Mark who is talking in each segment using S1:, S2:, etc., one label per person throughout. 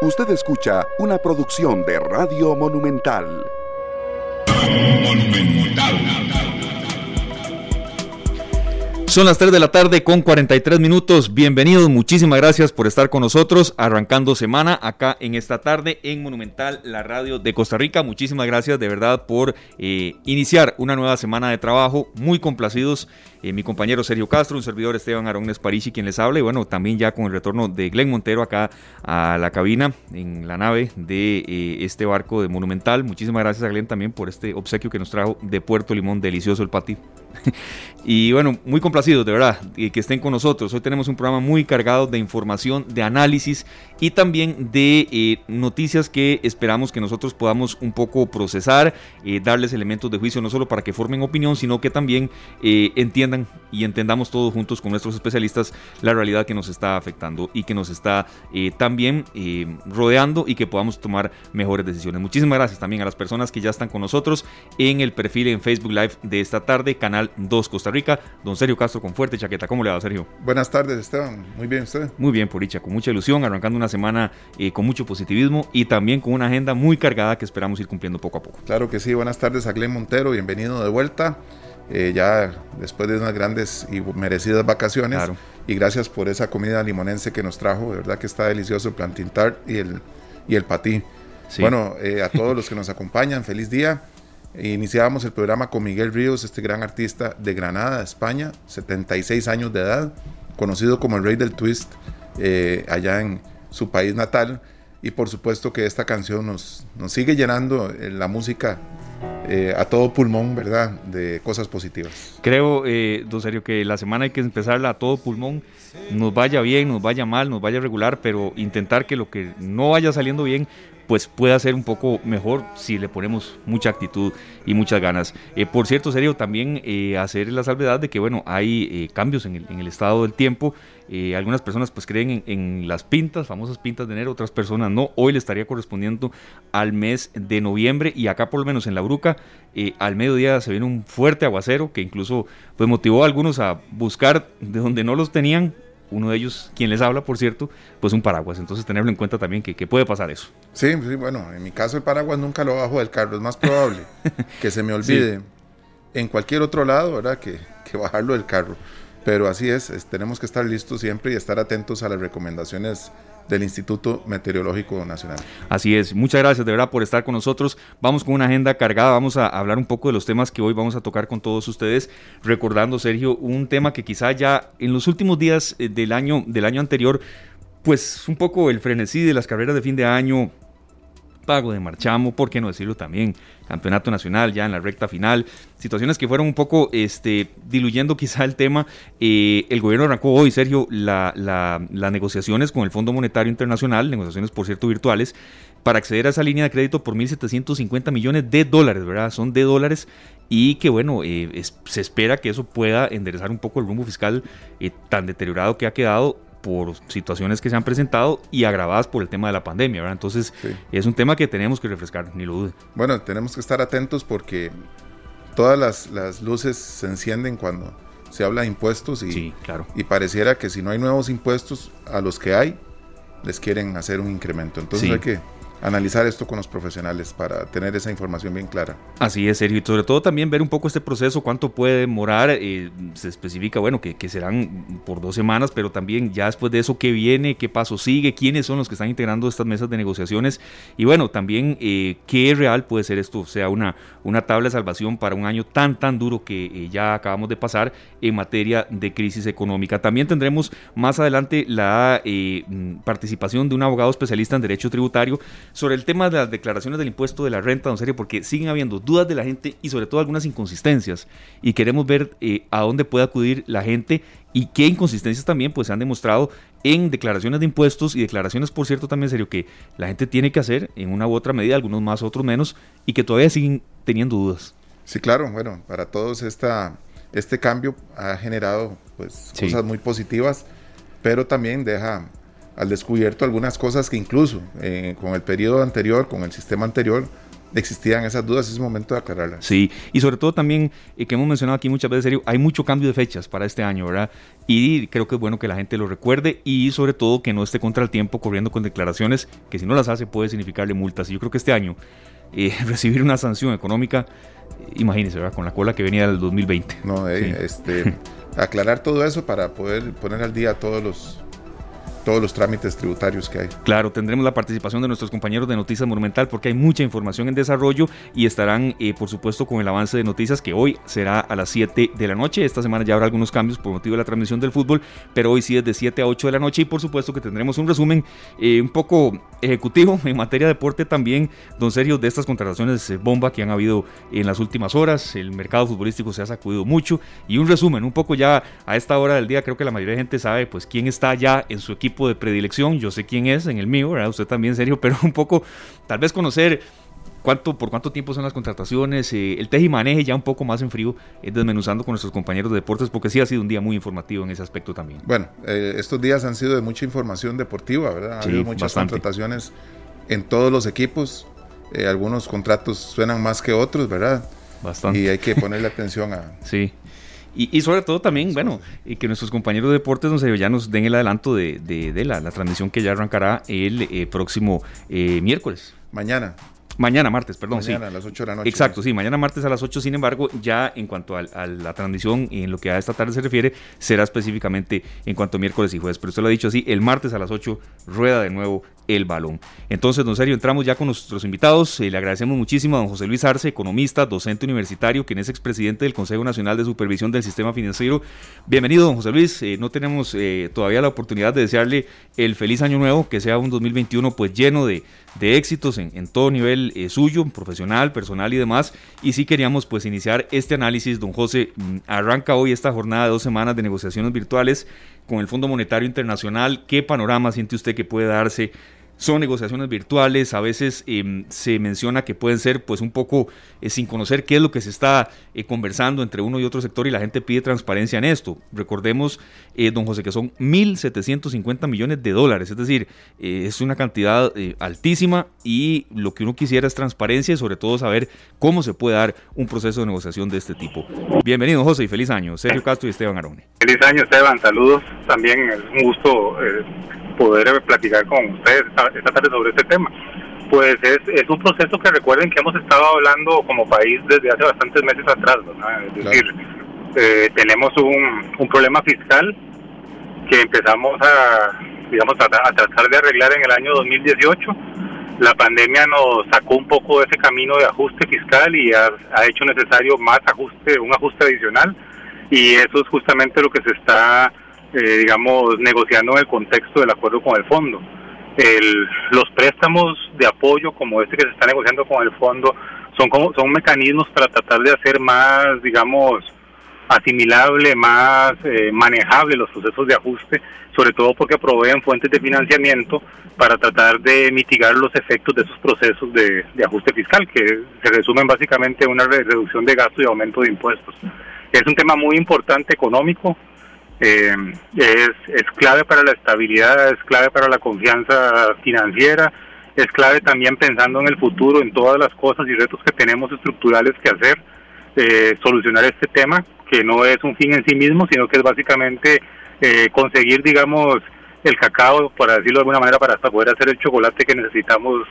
S1: Usted escucha una producción de Radio Monumental.
S2: Son las 3 de la tarde con 43 minutos. Bienvenidos, muchísimas gracias por estar con nosotros, arrancando semana acá en esta tarde en Monumental, la radio de Costa Rica. Muchísimas gracias de verdad por eh, iniciar una nueva semana de trabajo. Muy complacidos eh, mi compañero Sergio Castro, un servidor Esteban Arones Parisi quien les habla y bueno, también ya con el retorno de Glenn Montero acá a la cabina en la nave de eh, este barco de Monumental. Muchísimas gracias a Glenn también por este obsequio que nos trajo de Puerto Limón, delicioso el pati. y bueno, muy complacidos de verdad que estén con nosotros. Hoy tenemos un programa muy cargado de información, de análisis y también de eh, noticias que esperamos que nosotros podamos un poco procesar, darles elementos de juicio no solo para que formen opinión, sino que también entiendan y entendamos todos juntos con nuestros especialistas la realidad que nos está afectando y que nos está eh, también eh, rodeando y que podamos tomar mejores decisiones. Muchísimas gracias también a las personas que ya están con nosotros en el perfil en Facebook Live de esta tarde, Canal 2 Costa Rica. Don Sergio Castro con fuerte chaqueta. ¿Cómo le va, Sergio?
S3: Buenas tardes, Esteban. Muy bien, ¿usted?
S2: Muy bien, Puricha, con mucha ilusión, arrancando una semana eh, con mucho positivismo y también con una agenda muy cargada que esperamos ir cumpliendo poco a poco.
S3: Claro que sí. Buenas tardes a Glenn Montero. Bienvenido de vuelta. Eh, ya después de unas grandes y merecidas vacaciones. Y gracias por esa comida limonense que nos trajo, de verdad que está delicioso el plantain tart y el, y el patí. Bueno, eh, a todos los que nos acompañan, feliz día. Iniciábamos el programa con Miguel Ríos, este gran artista de Granada, España, 76 años de edad, conocido como el rey del twist eh, allá en su país natal. Y por supuesto que esta canción nos, nos sigue llenando la música eh, a todo pulmón, ¿verdad? De cosas positivas.
S2: Creo, eh, don Sergio, que la semana hay que empezarla a todo pulmón, nos vaya bien, nos vaya mal, nos vaya regular, pero intentar que lo que no vaya saliendo bien, pues pueda ser un poco mejor si le ponemos mucha actitud y muchas ganas. Eh, por cierto, Sergio, también eh, hacer la salvedad de que, bueno, hay cambios en el, estado del tiempo. Eh, algunas personas pues creen en, las pintas, famosas pintas de enero, otras personas no. Hoy le estaría correspondiendo al mes de noviembre y acá por lo menos en la Bruca eh, al mediodía se viene un fuerte aguacero que incluso pues motivó a algunos a buscar de donde no los tenían. Uno de ellos, quien les habla, por cierto, pues un paraguas. Entonces tenerlo en cuenta también que, puede pasar eso.
S3: Sí, sí, bueno, en mi caso el paraguas nunca lo bajo del carro. Es más probable que se me olvide en cualquier otro lado, ¿verdad? Que, que bajarlo del carro. Pero así es, tenemos que estar listos siempre y estar atentos a las recomendaciones del Instituto Meteorológico Nacional.
S2: Así es, muchas gracias de verdad por estar con nosotros. Vamos con una agenda cargada, vamos a hablar un poco de los temas que hoy vamos a tocar con todos ustedes, recordando Sergio un tema que quizá ya en los últimos días eh, del año del año anterior pues un poco el frenesí de las carreras de fin de año pago de marchamo, por qué no decirlo también, campeonato nacional ya en la recta final, situaciones que fueron un poco este, diluyendo quizá el tema. Eh, el gobierno arrancó hoy, Sergio, las negociaciones con el Fondo Monetario Internacional, negociaciones por cierto virtuales, para acceder a esa línea de crédito por 1.750 millones de dólares, ¿verdad? Son de dólares y que bueno, eh, se espera que eso pueda enderezar un poco el rumbo fiscal eh, tan deteriorado que ha quedado por situaciones que se han presentado y agravadas por el tema de la pandemia, ¿verdad? Entonces, es un tema que tenemos que refrescar, ni lo dude.
S3: Bueno, tenemos que estar atentos porque todas las, luces se encienden cuando se habla de impuestos y,
S2: claro.
S3: y pareciera que si no hay nuevos impuestos a los que hay, les quieren hacer un incremento. Entonces hay que analizar esto con los profesionales para tener esa información bien clara.
S2: Así es, Sergio, y sobre todo también ver un poco este proceso, cuánto puede demorar, eh, se especifica, bueno, que, serán por dos semanas, pero también ya después de eso, qué viene, qué paso sigue, quiénes son los que están integrando estas mesas de negociaciones, y bueno, también eh, qué real puede ser esto, o sea, una, una tabla de salvación para un año tan, tan duro que eh, ya acabamos de pasar en materia de crisis económica. También tendremos más adelante la participación de un abogado especialista en derecho tributario, sobre el tema de las declaraciones del impuesto de la renta, don Sergio, porque siguen habiendo dudas de la gente y sobre todo algunas inconsistencias. Y queremos ver eh, a dónde puede acudir la gente y qué inconsistencias también pues, se han demostrado en declaraciones de impuestos y declaraciones, por cierto, también serio, que la gente tiene que hacer en una u otra medida, algunos más, otros menos, y que todavía siguen teniendo dudas.
S3: Sí, claro, bueno, para todos esta, este cambio ha generado pues, cosas muy positivas, pero también deja al descubierto algunas cosas que incluso eh, con el periodo anterior, con el sistema anterior, existían esas dudas, es momento de aclararlas.
S2: Sí, y sobre todo también, eh, que hemos mencionado aquí muchas veces, serio, hay mucho cambio de fechas para este año, ¿verdad? Y creo que es bueno que la gente lo recuerde y sobre todo que no esté contra el tiempo corriendo con declaraciones que si no las hace puede significarle multas. Y yo creo que este año eh, recibir una sanción económica, imagínese, ¿verdad? Con la cola que venía del 2020.
S3: No, este, aclarar todo eso para poder poner al día todos los todos los trámites tributarios que hay.
S2: Claro, tendremos la participación de nuestros compañeros de Noticias Monumental porque hay mucha información en desarrollo y estarán, eh, por supuesto, con el avance de noticias que hoy será a las 7 de la noche. Esta semana ya habrá algunos cambios por motivo de la transmisión del fútbol, pero hoy sí es de 7 a 8 de la noche y por supuesto que tendremos un resumen eh, un poco ejecutivo en materia de deporte también, don Sergio, de estas contrataciones bomba que han habido en las últimas horas. El mercado futbolístico se ha sacudido mucho y un resumen, un poco ya a esta hora del día, creo que la mayoría de gente sabe pues quién está ya en su equipo de predilección, yo sé quién es en el mío, ¿verdad? Usted también, serio, pero un poco, tal vez conocer cuánto, por cuánto tiempo son las contrataciones, eh, el teje y maneje ya un poco más en frío, eh, desmenuzando con nuestros compañeros de deportes, porque sí ha sido un día muy informativo en ese aspecto también.
S3: Bueno, eh, estos días han sido de mucha información deportiva, ¿verdad? Ha habido muchas contrataciones en todos los equipos, algunos contratos suenan más que otros, ¿verdad? Bastante. Y hay que ponerle atención a...
S2: Sí. Y, sobre todo también, bueno, y que nuestros compañeros de deportes nos, ya nos den el adelanto de, de, la, transmisión que ya arrancará el eh, próximo eh, miércoles.
S3: Mañana.
S2: Mañana martes, perdón.
S3: Mañana a las 8 de la noche.
S2: Exacto, sí, mañana martes a las 8. Sin embargo, ya en cuanto a, la transmisión y en lo que a esta tarde se refiere, será específicamente en cuanto a miércoles y jueves. Pero usted lo ha dicho así, el martes a las 8 rueda de nuevo el balón. Entonces, don Sergio, entramos ya con nuestros invitados. Eh, le agradecemos muchísimo a don José Luis Arce, economista, docente universitario, quien es expresidente del Consejo Nacional de Supervisión del Sistema Financiero. Bienvenido, don José Luis. Eh, no tenemos eh, todavía la oportunidad de desearle el feliz año nuevo, que sea un 2021 pues lleno de, de éxitos en, todo nivel eh, suyo, profesional, personal y demás. Y si queríamos pues iniciar este análisis, don José, mm, arranca hoy esta jornada de dos semanas de negociaciones virtuales con el Fondo Monetario Internacional. ¿Qué panorama siente usted que puede darse son negociaciones virtuales, a veces em, se menciona que pueden ser pues un poco eh, sin conocer qué es lo que se está eh, conversando entre uno y otro sector y la gente pide transparencia en esto. Recordemos, eh, don José, que son 1.750 millones de dólares, es decir, es una cantidad altísima y lo que uno quisiera es transparencia y sobre todo saber cómo se puede dar un proceso de negociación de este tipo. Bienvenido José y feliz año. Sergio Castro y Esteban Arone.
S4: Feliz año Esteban, saludos también, es un gusto poder platicar con ustedes esta, tarde sobre este tema. Pues es, es un proceso que recuerden que hemos estado hablando como país desde hace bastantes meses atrás, Es decir, eh, tenemos un, un problema fiscal que empezamos a, digamos, a, tratar de arreglar en el año 2018. La pandemia nos sacó un poco de ese camino de ajuste fiscal y ha, ha hecho necesario más ajuste, un ajuste adicional. Y eso es justamente lo que se está eh, digamos, negociando en el contexto del acuerdo con el fondo. El, los préstamos de apoyo como este que se está negociando con el fondo son como son mecanismos para tratar de hacer más, digamos, asimilable, más eh, manejable los procesos de ajuste, sobre todo porque proveen fuentes de financiamiento para tratar de mitigar los efectos de esos procesos de, ajuste fiscal, que se resumen básicamente en una reducción de gastos y aumento de impuestos. Es un tema muy importante económico, eh, es, es clave para la estabilidad, es clave para la confianza financiera, es clave también pensando en el futuro, en todas las cosas y retos que tenemos estructurales que hacer, eh, solucionar este tema, que no es un fin en sí mismo, sino que es básicamente eh, conseguir, digamos, el cacao, para decirlo de alguna manera, para hasta poder hacer el chocolate que necesitamos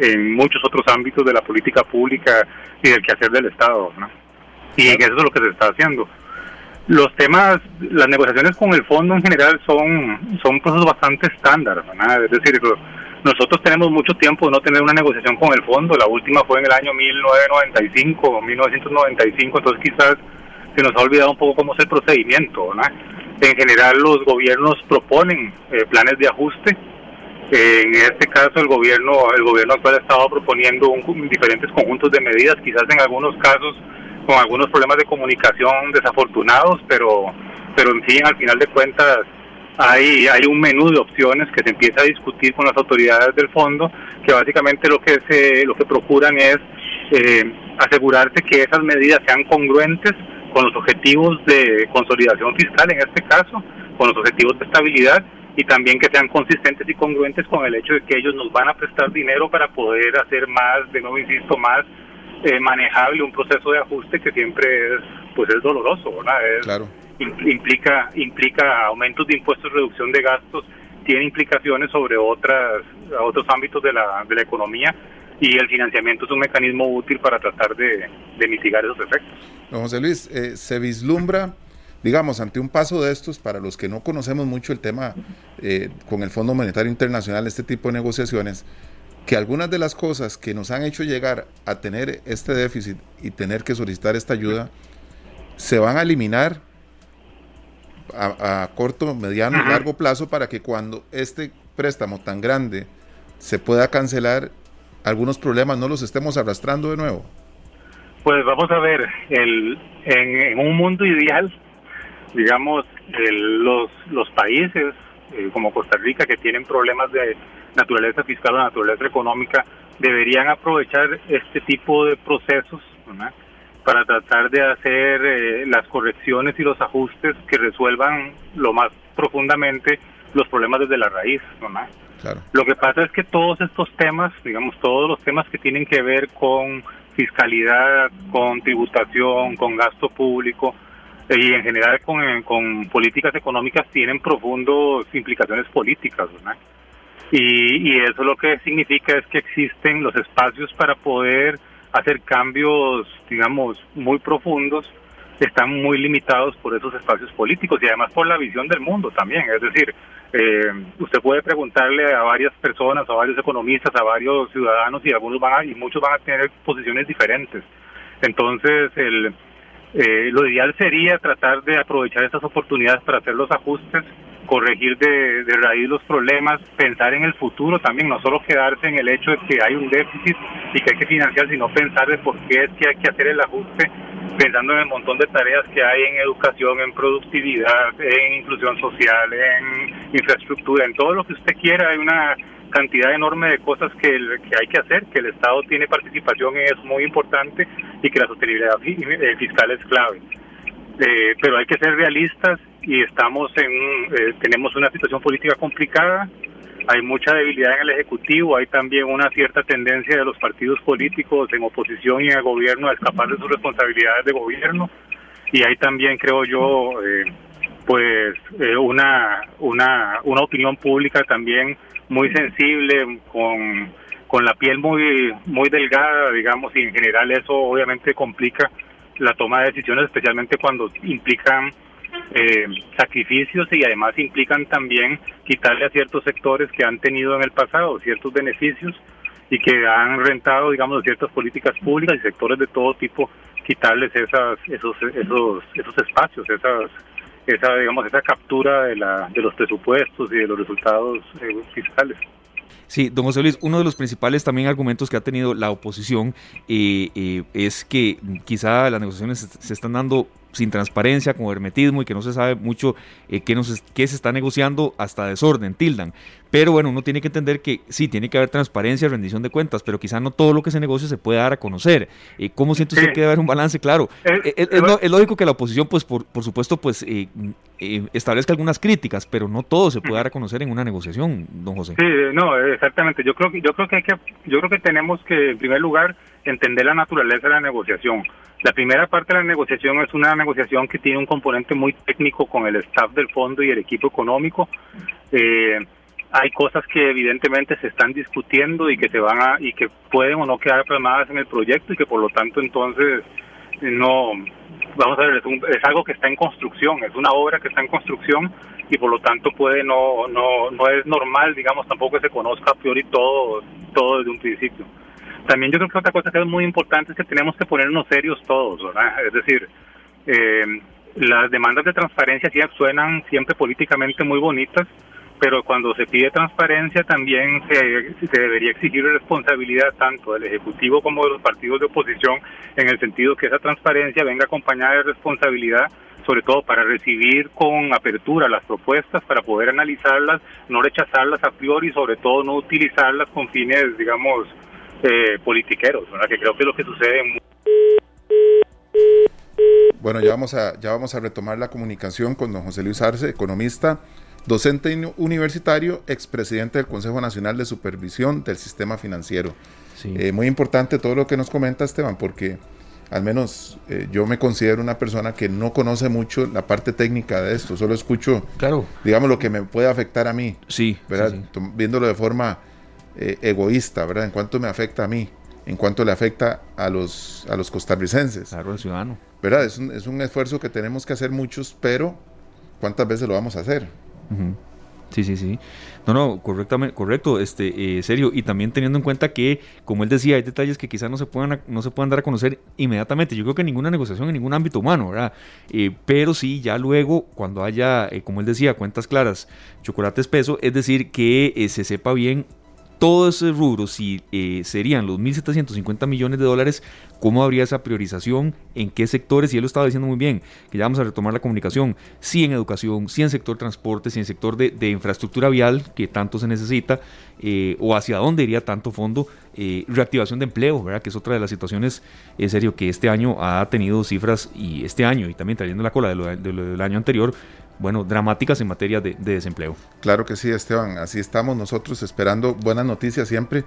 S4: en muchos otros ámbitos de la política pública y del quehacer del Estado. ¿no? Y eso es lo que se está haciendo. Los temas, las negociaciones con el fondo en general son, son procesos bastante estándar, Es decir, nosotros tenemos mucho tiempo de no tener una negociación con el fondo, la última fue en el año 1995 o 1995, entonces quizás se nos ha olvidado un poco cómo es el procedimiento, En general los gobiernos proponen eh, planes de ajuste, en este caso el gobierno el gobierno actual ha estado proponiendo diferentes conjuntos de medidas, quizás en algunos casos con algunos problemas de comunicación desafortunados, pero, pero en fin, al final de cuentas hay, hay un menú de opciones que se empieza a discutir con las autoridades del fondo, que básicamente lo que, se, lo que procuran es eh, asegurarse que esas medidas sean congruentes con los objetivos de consolidación fiscal, en este caso, con los objetivos de estabilidad y también que sean consistentes y congruentes con el hecho de que ellos nos van a prestar dinero para poder hacer más, de nuevo insisto, más eh, manejable un proceso de ajuste que siempre es pues es doloroso, ¿verdad?
S3: claro.
S4: implica implica aumentos de impuestos, reducción de gastos, tiene implicaciones sobre otras otros ámbitos de la, de la economía y el financiamiento es un mecanismo útil para tratar de, mitigar esos efectos.
S3: Don José Luis, eh, se vislumbra digamos, ante un paso de estos, para los que no conocemos mucho el tema eh, con el Fondo Monetario Internacional, este tipo de negociaciones, que algunas de las cosas que nos han hecho llegar a tener este déficit y tener que solicitar esta ayuda, se van a eliminar a, corto, mediano y largo plazo para que cuando este préstamo tan grande se pueda cancelar, algunos problemas no los estemos arrastrando de nuevo.
S4: Pues vamos a ver, el, en un mundo ideal, digamos, los, los países eh, como Costa Rica que tienen problemas de naturaleza fiscal o naturaleza económica deberían aprovechar este tipo de procesos para tratar de hacer eh, las correcciones y los ajustes que resuelvan lo más profundamente los problemas desde la raíz. Lo que pasa es que todos estos temas, digamos, todos los temas que tienen que ver con fiscalidad, con tributación, con gasto público, y en general con, con políticas económicas tienen profundas implicaciones políticas, ¿verdad? Y, y eso lo que significa es que existen los espacios para poder hacer cambios, digamos, muy profundos, están muy limitados por esos espacios políticos y además por la visión del mundo también. Es decir, eh, usted puede preguntarle a varias personas, a varios economistas, a varios ciudadanos y algunos van y muchos van a tener posiciones diferentes. Entonces, el, eh, lo ideal sería tratar de aprovechar estas oportunidades para hacer los ajustes, corregir de, raíz los problemas, pensar en el futuro también, no solo quedarse en el hecho de que hay un déficit y que hay que financiar, sino pensar de por qué es que hay que hacer el ajuste, pensando en el montón de tareas que hay en educación, en productividad, en inclusión social, en infraestructura, en todo lo que usted quiera, hay una cantidad enorme de cosas que, que hay que hacer, que el Estado tiene participación en es muy importante y que la sostenibilidad eh, fiscal es clave. Eh, pero hay que ser realistas y estamos en eh, tenemos una situación política complicada, hay mucha debilidad en el Ejecutivo, hay también una cierta tendencia de los partidos políticos en oposición y en el gobierno a escapar de sus responsabilidades de gobierno y hay también, creo yo, pues una, una, una opinión pública también muy sensible, con, con la piel muy, muy delgada, digamos, y en general eso obviamente complica la toma de decisiones, especialmente cuando implican eh, sacrificios y además implican también quitarle a ciertos sectores que han tenido en el pasado ciertos beneficios y que han rentado, digamos, ciertas políticas públicas y sectores de todo tipo, quitarles esas, esos, esos, esos espacios, esas esa digamos esa captura de, la, de los presupuestos y de los resultados eh, fiscales.
S2: Sí, don José Luis, uno de los principales también argumentos que ha tenido la oposición eh, eh, es que quizá las negociaciones se están dando sin transparencia, con hermetismo y que no se sabe mucho eh, qué, nos, qué se está negociando hasta desorden, tildan. Pero bueno, uno tiene que entender que sí, tiene que haber transparencia, rendición de cuentas, pero quizá no todo lo que se negocie se puede dar a conocer. Eh, ¿Cómo siente usted que debe haber un balance? Claro, eh, es, lógico que la oposición, pues por, por supuesto, pues establezca algunas críticas, pero no todo se puede dar a conocer en una negociación, don José.
S4: Sí, no, exactamente. Yo creo que yo creo que, hay que yo creo que tenemos que, en primer lugar, entender la naturaleza de la negociación. La primera parte de la negociación es una negociación que tiene un componente muy técnico con el staff del fondo y el equipo económico. Eh, hay cosas que evidentemente se están discutiendo y que se van a y que pueden o no quedar plasmadas en el proyecto y que por lo tanto entonces no vamos a ver es, es, algo que está en construcción es una obra que está en construcción y por lo tanto puede no no no es normal digamos tampoco que se conozca a priori todo todo desde un principio también yo creo que otra cosa que es muy importante es que tenemos que ponernos serios todos, ¿verdad? Es decir, eh, las demandas de transparencia sí suenan siempre políticamente muy bonitas, pero cuando se pide transparencia también se, debería exigir responsabilidad tanto del Ejecutivo como de los partidos de oposición, en el sentido que esa transparencia venga acompañada de responsabilidad, sobre todo para recibir con apertura las propuestas, para poder analizarlas, no rechazarlas a priori, sobre todo no utilizarlas con fines, digamos, eh, politiqueros, que creo que es lo que sucede en...
S3: Bueno, ya vamos, a, ya vamos a retomar la comunicación con don José Luis Arce, economista docente universitario, expresidente del Consejo Nacional de Supervisión del Sistema Financiero. Eh, muy importante todo lo que nos comenta Esteban, porque al menos eh, yo me considero una persona que no conoce mucho la parte técnica de esto, solo escucho, claro. digamos, lo que me puede afectar a mí.
S2: Sí.
S3: ¿verdad? Viéndolo de forma eh, egoísta, ¿verdad? En cuanto me afecta a mí, en cuanto le afecta a los, a los costarricenses.
S2: Claro, al ciudadano.
S3: ¿Verdad? Es un, es un esfuerzo que tenemos que hacer muchos, pero ¿cuántas veces lo vamos a hacer?
S2: Sí, sí, sí. No, no, correctamente, correcto, este, eh, serio. Y también teniendo en cuenta que, como él decía, hay detalles que quizás no se puedan, no se puedan dar a conocer inmediatamente. Yo creo que ninguna negociación en ningún ámbito humano, ¿verdad? Eh, pero sí, ya luego, cuando haya, eh, como él decía, cuentas claras, chocolate espeso, es decir, que se sepa bien todo ese rubro, si eh, serían los 1.750 millones de dólares, ¿cómo habría esa priorización? ¿En qué sectores? Y él lo estaba diciendo muy bien, que ya vamos a retomar la comunicación, si en educación, si en sector transporte, si en sector de, infraestructura vial, que tanto se necesita, eh, o hacia dónde iría tanto fondo, eh, reactivación de empleo, ¿verdad? que es otra de las situaciones, en serio, que este año ha tenido cifras, y este año, y también trayendo la cola de lo del año anterior, bueno, dramáticas en materia de, desempleo.
S3: Claro que sí, Esteban. Así estamos nosotros esperando buenas noticias siempre.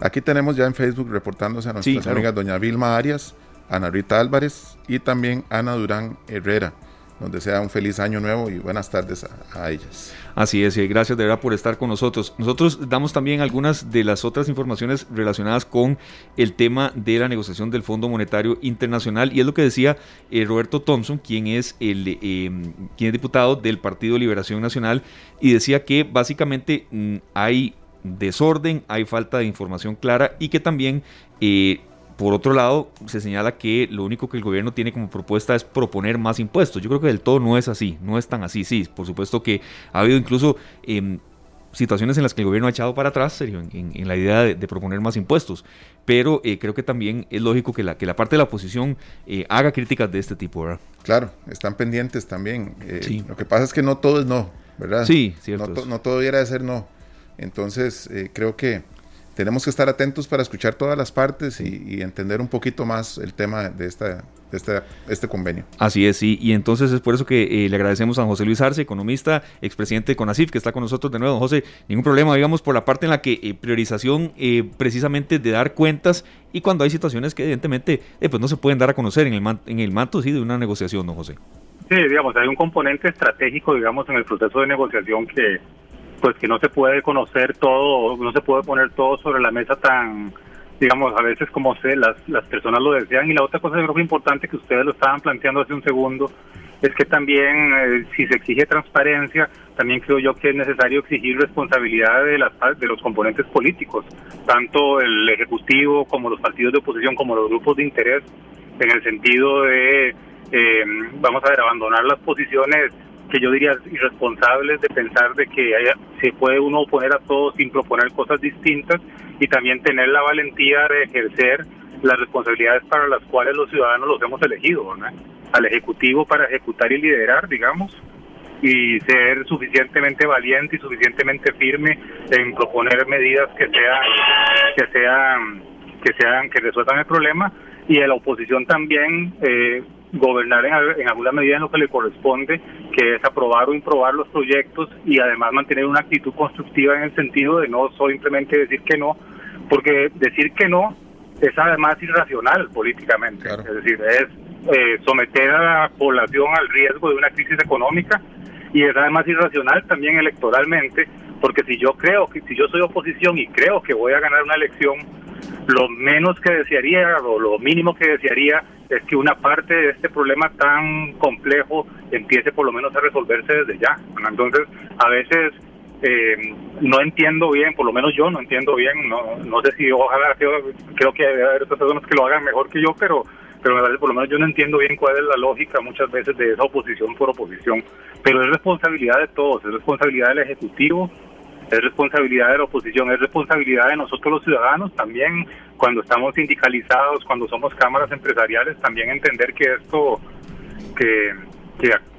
S3: Aquí tenemos ya en Facebook reportándose a nuestras amigas doña Vilma Arias, Ana Rita Álvarez y también Ana Durán Herrera donde sea un feliz año nuevo y buenas tardes a, ellas.
S2: Así es, gracias de verdad por estar con nosotros. Nosotros damos también algunas de las otras informaciones relacionadas con el tema de la negociación del Fondo Monetario Internacional y es lo que decía eh, Roberto Thompson, quien es, el, eh, quien es diputado del Partido Liberación Nacional y decía que básicamente mm, hay desorden, hay falta de información clara y que también eh, por otro lado, se señala que lo único que el gobierno tiene como propuesta es proponer más impuestos. Yo creo que del todo no es así, no es tan así. Sí, por supuesto que ha habido incluso em, situaciones en las que el gobierno ha echado para atrás en, la idea de, proponer más impuestos. Pero eh, creo que también es lógico que la, que la parte de la oposición eh, haga críticas de este tipo, ¿verdad?
S3: Claro, están pendientes también. Eh, lo que pasa es que no todo es no, ¿verdad?
S2: Sí, cierto.
S3: No, no todo debiera de ser no. Entonces, creo que tenemos que estar atentos para escuchar todas las partes y, entender un poquito más el tema de, esta, de este convenio.
S2: Así es, sí, y entonces es por eso que eh, le agradecemos a José Luis Arce, economista, expresidente de CONACIF, que está con nosotros de nuevo. José, ningún problema, digamos, por la parte en la que eh, priorización eh, precisamente de dar cuentas y cuando hay situaciones que evidentemente pues no se pueden dar a conocer en el, en el manto sí, de una negociación, ¿no, José?
S4: Sí, digamos, hay un componente estratégico, digamos, en el proceso de negociación que pues que no se puede conocer todo, no se puede poner todo sobre la mesa tan, digamos, a veces como se, las, las personas lo desean. Y la otra cosa, yo creo que importante que ustedes lo estaban planteando hace un segundo, es que también eh, si se exige transparencia, también creo yo que es necesario exigir responsabilidad de, las, de los componentes políticos, tanto el Ejecutivo como los partidos de oposición, como los grupos de interés, en el sentido de, eh, vamos a ver, abandonar las posiciones que yo diría irresponsables de pensar de que se puede uno oponer a todo sin proponer cosas distintas y también tener la valentía de ejercer las responsabilidades para las cuales los ciudadanos los hemos elegido, al Ejecutivo para ejecutar y liderar, digamos, y ser suficientemente valiente y suficientemente firme en proponer medidas que sean que sean que sean que resuelvan el problema. Y a la oposición también eh, gobernar en, alguna medida en lo que le corresponde, que es aprobar o improbar los proyectos y además mantener una actitud constructiva en el sentido de no simplemente decir que no, porque decir que no es además irracional políticamente, es decir, es eh, someter a la población al riesgo de una crisis económica y es además irracional también electoralmente, porque si yo creo que si yo soy oposición y creo que voy a ganar una elección, lo menos que desearía o lo mínimo que desearía es que una parte de este problema tan complejo empiece por lo menos a resolverse desde ya. Entonces, a veces eh, no entiendo bien, por lo menos yo no entiendo bien, no, no sé si ojalá, creo, que hay otras personas que lo hagan mejor que yo, pero pero por lo menos yo no entiendo bien cuál es la lógica muchas veces de esa oposición por oposición, pero es responsabilidad de todos, es responsabilidad del Ejecutivo, es responsabilidad de la oposición, es responsabilidad de nosotros los ciudadanos también, cuando estamos sindicalizados, cuando somos cámaras empresariales, también entender que esto, que,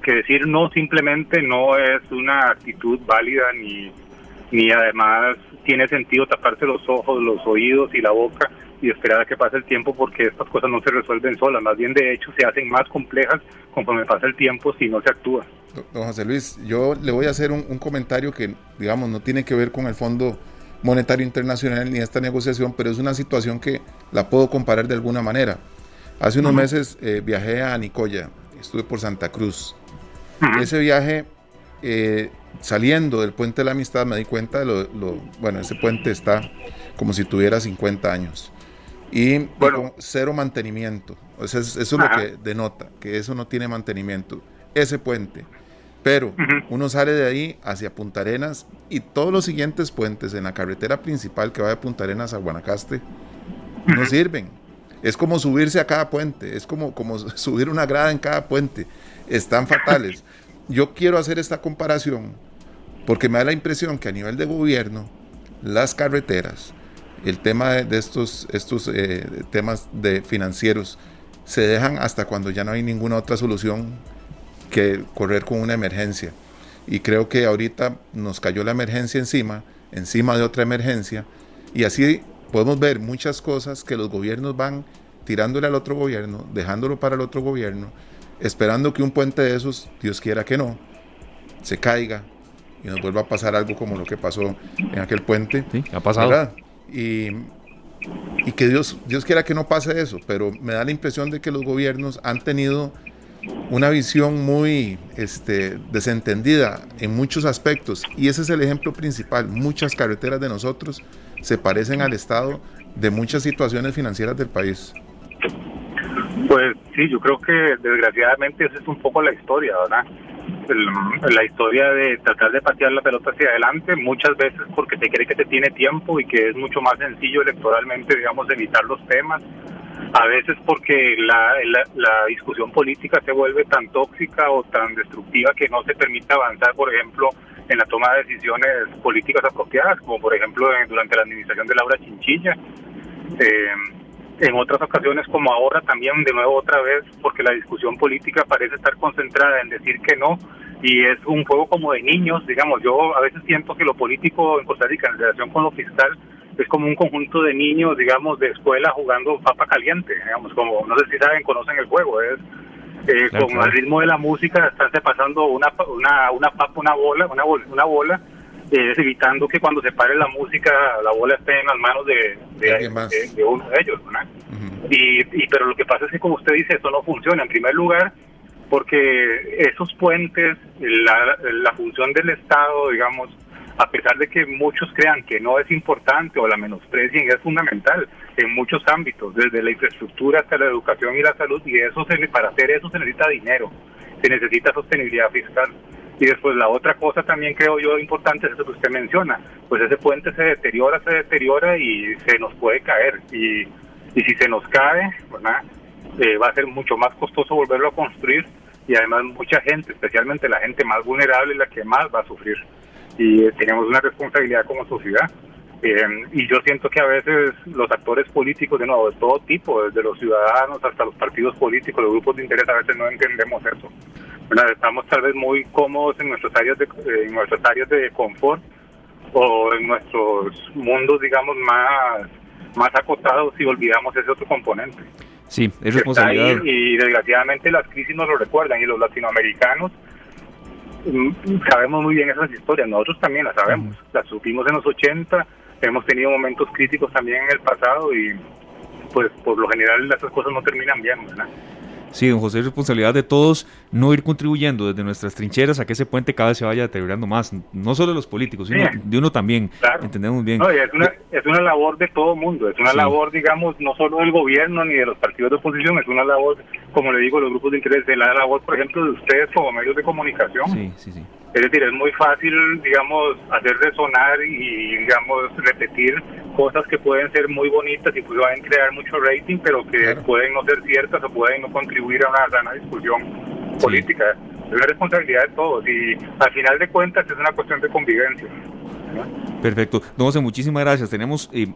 S4: que, decir no simplemente no es una actitud válida ni, ni además tiene sentido taparse los ojos, los oídos y la boca y esperar a que pase el tiempo porque estas cosas no se resuelven solas, más bien de hecho se hacen más complejas conforme pasa el tiempo si no se actúa.
S3: Don José Luis, yo le voy a hacer un, comentario que, digamos, no tiene que ver con el Fondo Monetario Internacional ni esta negociación, pero es una situación que la puedo comparar de alguna manera. Hace unos meses eh, viajé a Nicoya, estuve por Santa Cruz. Ese viaje, eh, saliendo del puente de la amistad, me di cuenta de lo, bueno, ese puente está como si tuviera 50 años. Y bueno, cero mantenimiento. eso es lo que denota, que eso no tiene mantenimiento. Ese puente. Pero uno sale de ahí hacia Punta Arenas y todos los siguientes puentes en la carretera principal que va de Punta Arenas a Guanacaste no sirven. Es como subirse a cada puente, es como, como subir una grada en cada puente. Están fatales. Yo quiero hacer esta comparación porque me da la impresión que a nivel de gobierno, las carreteras, el tema de, estos, estos eh, temas de financieros se dejan hasta cuando ya no hay ninguna otra solución que correr con una emergencia. Y creo que ahorita nos cayó la emergencia encima, encima de otra emergencia, y así podemos ver muchas cosas que los gobiernos van tirándole al otro gobierno, dejándolo para el otro gobierno, esperando que un puente de esos, Dios quiera que no, se caiga y nos vuelva a pasar algo como lo que pasó en aquel puente.
S2: Sí, ha pasado.
S3: Y, y que Dios, Dios quiera que no pase eso, pero me da la impresión de que los gobiernos han tenido una visión muy este, desentendida en muchos aspectos y ese es el ejemplo principal. Muchas carreteras de nosotros se parecen al estado de muchas situaciones financieras del país.
S4: Pues sí, yo creo que desgraciadamente esa es un poco la historia, ¿verdad? La historia de tratar de patear la pelota hacia adelante, muchas veces porque se cree que se tiene tiempo y que es mucho más sencillo electoralmente, digamos, evitar los temas a veces porque la, la, discusión política se vuelve tan tóxica o tan destructiva que no se permite avanzar, por ejemplo, en la toma de decisiones políticas apropiadas, como por ejemplo durante la administración de Laura Chinchilla. Eh, en otras ocasiones como ahora también de nuevo otra vez porque la discusión política parece estar concentrada en decir que no y es un juego como de niños digamos. Yo a veces siento que lo político en Costa Rica en relación con lo fiscal es como un conjunto de niños, digamos, de escuela jugando papa caliente, digamos, como, no sé si saben, conocen el juego, es eh, con el ritmo de la música, estarse pasando una, una, una papa, una bola, una bola, una bola eh, evitando que cuando se pare la música la bola esté en las manos de, de, uno de ellos, y, y, pero lo que pasa es que como usted dice, eso no funciona, en primer lugar, porque esos puentes, la, la función del Estado, digamos, a pesar de que muchos crean que no es importante o la menosprecien, es fundamental en muchos ámbitos, desde la infraestructura hasta la educación y la salud, y eso se, para hacer eso se necesita dinero, se necesita sostenibilidad fiscal. Y después la otra cosa también creo yo importante es eso que usted menciona, pues ese puente se deteriora, se deteriora y se nos puede caer. Y, y si se nos cae, eh, va a ser mucho más costoso volverlo a construir y además mucha gente, especialmente la gente más vulnerable, la que más va a sufrir y tenemos una responsabilidad como sociedad. Eh, y yo siento que a veces los actores políticos, de nuevo, de todo tipo, desde los ciudadanos hasta los partidos políticos, los grupos de interés, a veces no entendemos eso. Estamos tal vez muy cómodos en nuestras áreas de, en nuestras áreas de confort o en nuestros mundos, digamos, más, más acotados y olvidamos ese otro componente.
S2: Sí, es responsabilidad.
S4: y desgraciadamente las crisis nos lo recuerdan y los latinoamericanos Mm, sabemos muy bien esas historias, nosotros también las sabemos, las supimos en los 80, hemos tenido momentos críticos también en el pasado y pues por lo general esas cosas no terminan bien, ¿verdad?
S2: Sí, don José, es responsabilidad de todos no ir contribuyendo desde nuestras trincheras a que ese puente cada vez se vaya deteriorando más, no solo de los políticos, sino de uno también, entendemos bien.
S4: es, una, es una labor de todo mundo, es una labor, digamos, no solo del gobierno ni de los partidos de oposición, es una labor, como le digo, los grupos de interés, de la labor, por ejemplo, de ustedes como medios de comunicación.
S2: Sí, sí, sí.
S4: Es decir, es muy fácil, digamos, hacer resonar y, digamos, repetir cosas que pueden ser muy bonitas y pueden crear mucho rating, pero que pueden no ser ciertas o pueden no contribuir a una sana discusión política. Es una responsabilidad de todos y al final de cuentas es una cuestión de convivencia.
S2: Perfecto. Don José, muchísimas gracias. Tenemos eh,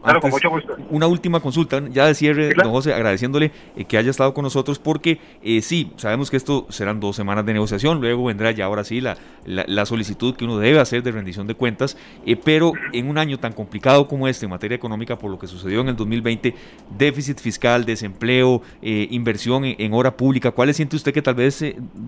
S2: una última consulta, ya de cierre, don José, agradeciéndole eh, que haya estado con nosotros porque eh, sí, sabemos que esto serán dos semanas de negociación, luego vendrá ya ahora sí la, la, solicitud que uno debe hacer de rendición de cuentas, pero en un año tan complicado como este en materia económica por lo que sucedió en el 2020, déficit fiscal, desempleo, inversión en, en, hora pública, ¿cuáles siente usted que tal vez,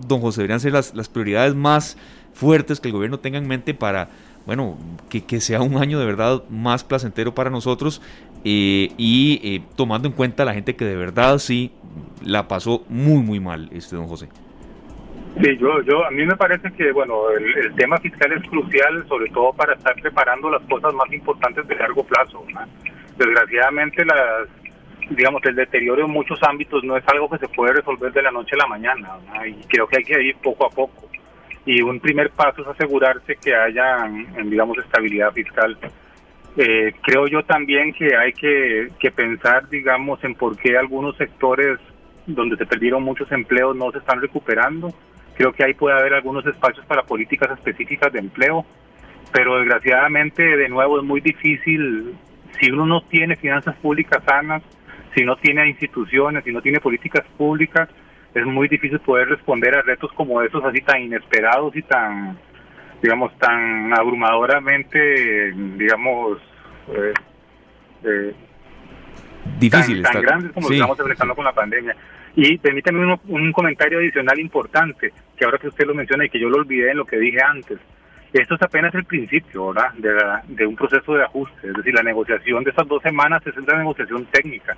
S2: don José, deberían ser las, las prioridades más fuertes que el gobierno tenga en mente para bueno, que, que, sea un año de verdad más placentero para nosotros eh, y eh, tomando en cuenta la gente que de verdad sí la pasó muy, muy mal, este don José.
S4: Sí, yo, yo, a mí me parece que, bueno, el, tema fiscal es crucial, sobre todo para estar preparando las cosas más importantes de largo plazo. Desgraciadamente, las, digamos, el deterioro en muchos ámbitos no es algo que se puede resolver de la noche a la mañana, y creo que hay que ir poco a poco y un primer paso es asegurarse que haya, digamos, estabilidad fiscal. Eh, creo yo también que hay que, que pensar, digamos, en por qué algunos sectores donde se perdieron muchos empleos no se están recuperando. Creo que ahí puede haber algunos espacios para políticas específicas de empleo, pero desgraciadamente, de nuevo, es muy difícil, si uno no tiene finanzas públicas sanas, si no tiene instituciones, si no tiene políticas públicas, es muy difícil poder responder a retos como esos así tan inesperados y tan digamos tan abrumadoramente digamos eh, eh,
S2: difíciles
S4: tan, grandes como lo estamos enfrentando con la pandemia. Y permítame un, comentario adicional importante que ahora que usted lo menciona y que yo lo olvidé en lo que dije antes. Esto es apenas el principio ¿verdad? De, de un proceso de ajuste. Es decir la negociación de estas dos semanas es una negociación técnica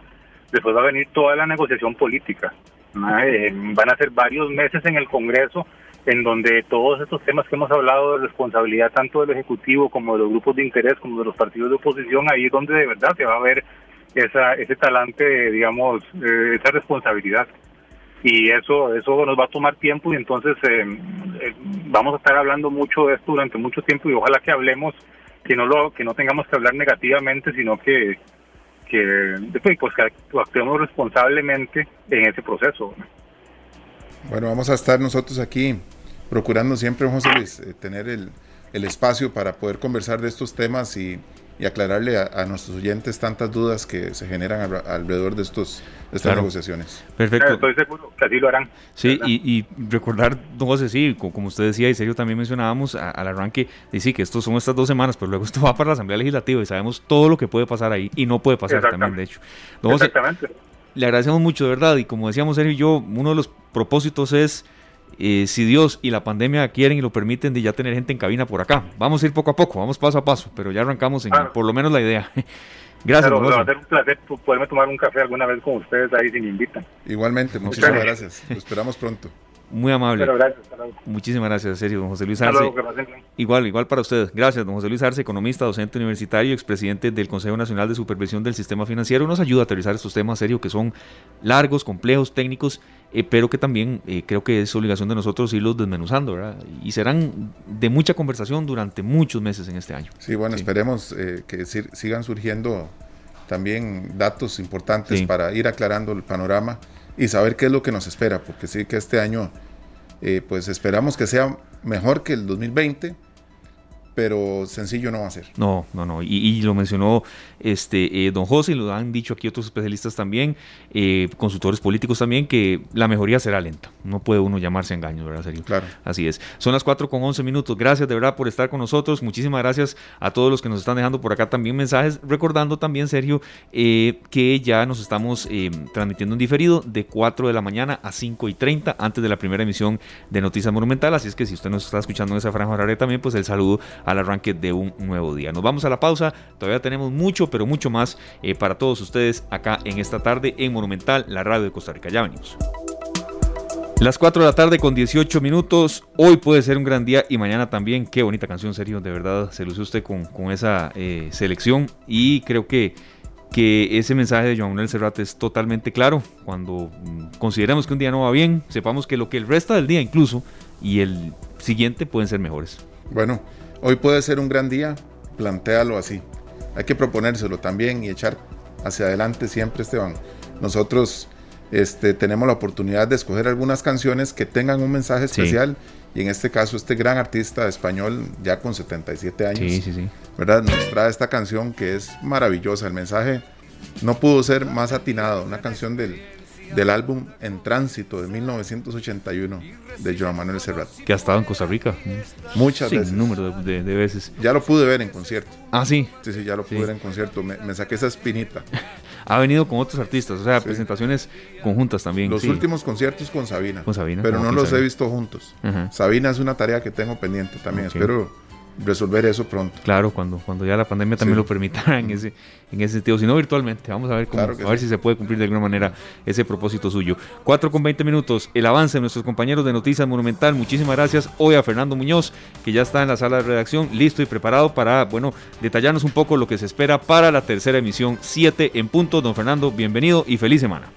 S4: después va a venir toda la negociación política eh, van a ser varios meses en el Congreso en donde todos estos temas que hemos hablado de responsabilidad tanto del Ejecutivo como de los grupos de interés, como de los partidos de oposición, ahí es donde de verdad se va a ver esa, ese talante, digamos, eh, esa responsabilidad. Y eso, eso nos va a tomar tiempo y entonces eh, vamos a estar hablando mucho de esto durante mucho tiempo y ojalá que hablemos, que no, lo, que no tengamos que hablar negativamente, sino que, que pues, que actuemos responsablemente en ese proceso.
S3: Bueno, vamos a estar nosotros aquí procurando siempre, José Luis, eh, tener el, el, espacio para poder conversar de estos temas y, y aclararle a, nuestros oyentes tantas dudas que se generan alrededor de estos de estas negociaciones.
S2: Perfecto.
S4: Estoy seguro que así lo harán.
S2: Sí, y, recordar, don José, sí, como usted decía, y serio también mencionábamos al arranque, sí, que estos son estas dos semanas, pero luego esto va para la Asamblea Legislativa y sabemos todo lo que puede pasar ahí y no puede pasar también, de hecho.
S4: Exactamente.
S2: le agradecemos mucho, de verdad, y como decíamos Sergio y yo, uno de los propósitos es eh, si Dios y la pandemia quieren y lo permiten, de ya tener gente en cabina por acá. Vamos a ir poco a poco, vamos paso a paso, pero ya arrancamos en por lo menos la idea. Gracias.
S4: Pero, va a ser un placer poderme tomar un café alguna vez con ustedes ahí si me invitan.
S3: Igualmente, muchísimas gracias. Lo esperamos pronto.
S2: Muy amable. Muchísimas gracias, serio, don José Luis Arce. igual, igual para usted. Gracias, don José Luis Arce, economista, docente universitario, expresidente del Consejo Nacional de Supervisión del Sistema Financiero. Nos ayuda a aterrizar estos temas, serios que son largos, complejos, técnicos, eh, pero que también eh, creo que es obligación de nosotros irlos desmenuzando, ¿verdad? Y serán de mucha conversación durante muchos meses en este año.
S3: Sí, bueno, esperemos eh, que sigan surgiendo también datos importantes para ir aclarando el panorama y saber qué es lo que nos espera, porque sí que este año eh, pues esperamos que sea mejor que el 2020, pero sencillo no va a ser.
S2: No, no, no. Y, lo mencionó este eh, don José, y lo han dicho aquí otros especialistas también, eh, consultores políticos también, que la mejoría será lenta. No puede uno llamarse engaño, ¿verdad, Sergio?
S3: Claro.
S2: Así es. Son las 4 con 11 minutos. Gracias de verdad por estar con nosotros. Muchísimas gracias a todos los que nos están dejando por acá también mensajes. Recordando también, Sergio, eh, que ya nos estamos transmitiendo en diferido de 4 de la mañana a 5 y 30 antes de la primera emisión de Noticias Monumental. Así es que si usted nos está escuchando en esa franja horaria también, pues el saludo al arranque de un nuevo día. Nos vamos a la pausa, todavía tenemos mucho, pero mucho más eh, para todos ustedes acá en esta tarde en Monumental, la radio de Costa Rica. Ya venimos. Las 4 de la tarde con 18 minutos. Hoy puede ser un gran día y mañana también. Qué bonita canción, serio. De verdad, se luce usted con, con esa eh, selección. Y creo que, que ese mensaje de Joan Manuel Serrat es totalmente claro. Cuando mm, consideremos que un día no va bien, sepamos que lo que el resto del día incluso y el siguiente pueden ser mejores.
S3: Bueno, Hoy puede ser un gran día, plantéalo así. Hay que proponérselo también y echar hacia adelante siempre, Esteban. Nosotros este, tenemos la oportunidad de escoger algunas canciones que tengan un mensaje especial Y en este caso, este gran artista español, ya con 77 años,
S2: sí, sí, sí.
S3: ¿verdad? Nos trae esta canción que es maravillosa. El mensaje no pudo ser más atinado. Una canción del, del álbum En Tránsito de 1981 de Joan Manuel Serrat.
S2: Que ha estado en Costa Rica.
S3: Muchas
S2: Sin
S3: veces.
S2: número de, de, veces.
S3: Ya lo pude ver en concierto.
S2: Ah, sí.
S3: Sí, sí, ya lo pude
S2: Sí.
S3: ver en concierto. Me, me saqué esa espinita.
S2: Ha venido con otros artistas, o sea,
S3: Sí.
S2: presentaciones conjuntas también.
S3: Los
S2: sí.
S3: últimos conciertos con Sabina.
S2: Con Sabina,
S3: Pero no los he visto juntos.
S2: Ajá.
S3: Sabina es una tarea que tengo pendiente también. Espero resolver eso pronto.
S2: Claro, cuando, cuando ya la pandemia también
S3: Sí.
S2: lo permita en ese, en ese sentido, si no virtualmente, vamos a ver cómo,
S3: Claro
S2: a ver
S3: sí.
S2: si se puede cumplir de alguna manera ese propósito suyo. 4 con 20 minutos, el avance de nuestros compañeros de Noticias Monumental, muchísimas gracias hoy a Fernando Muñoz, que ya está en la sala de redacción, listo y preparado para, bueno, detallarnos un poco lo que se espera para la tercera emisión 7 en punto. Don Fernando, bienvenido y feliz semana.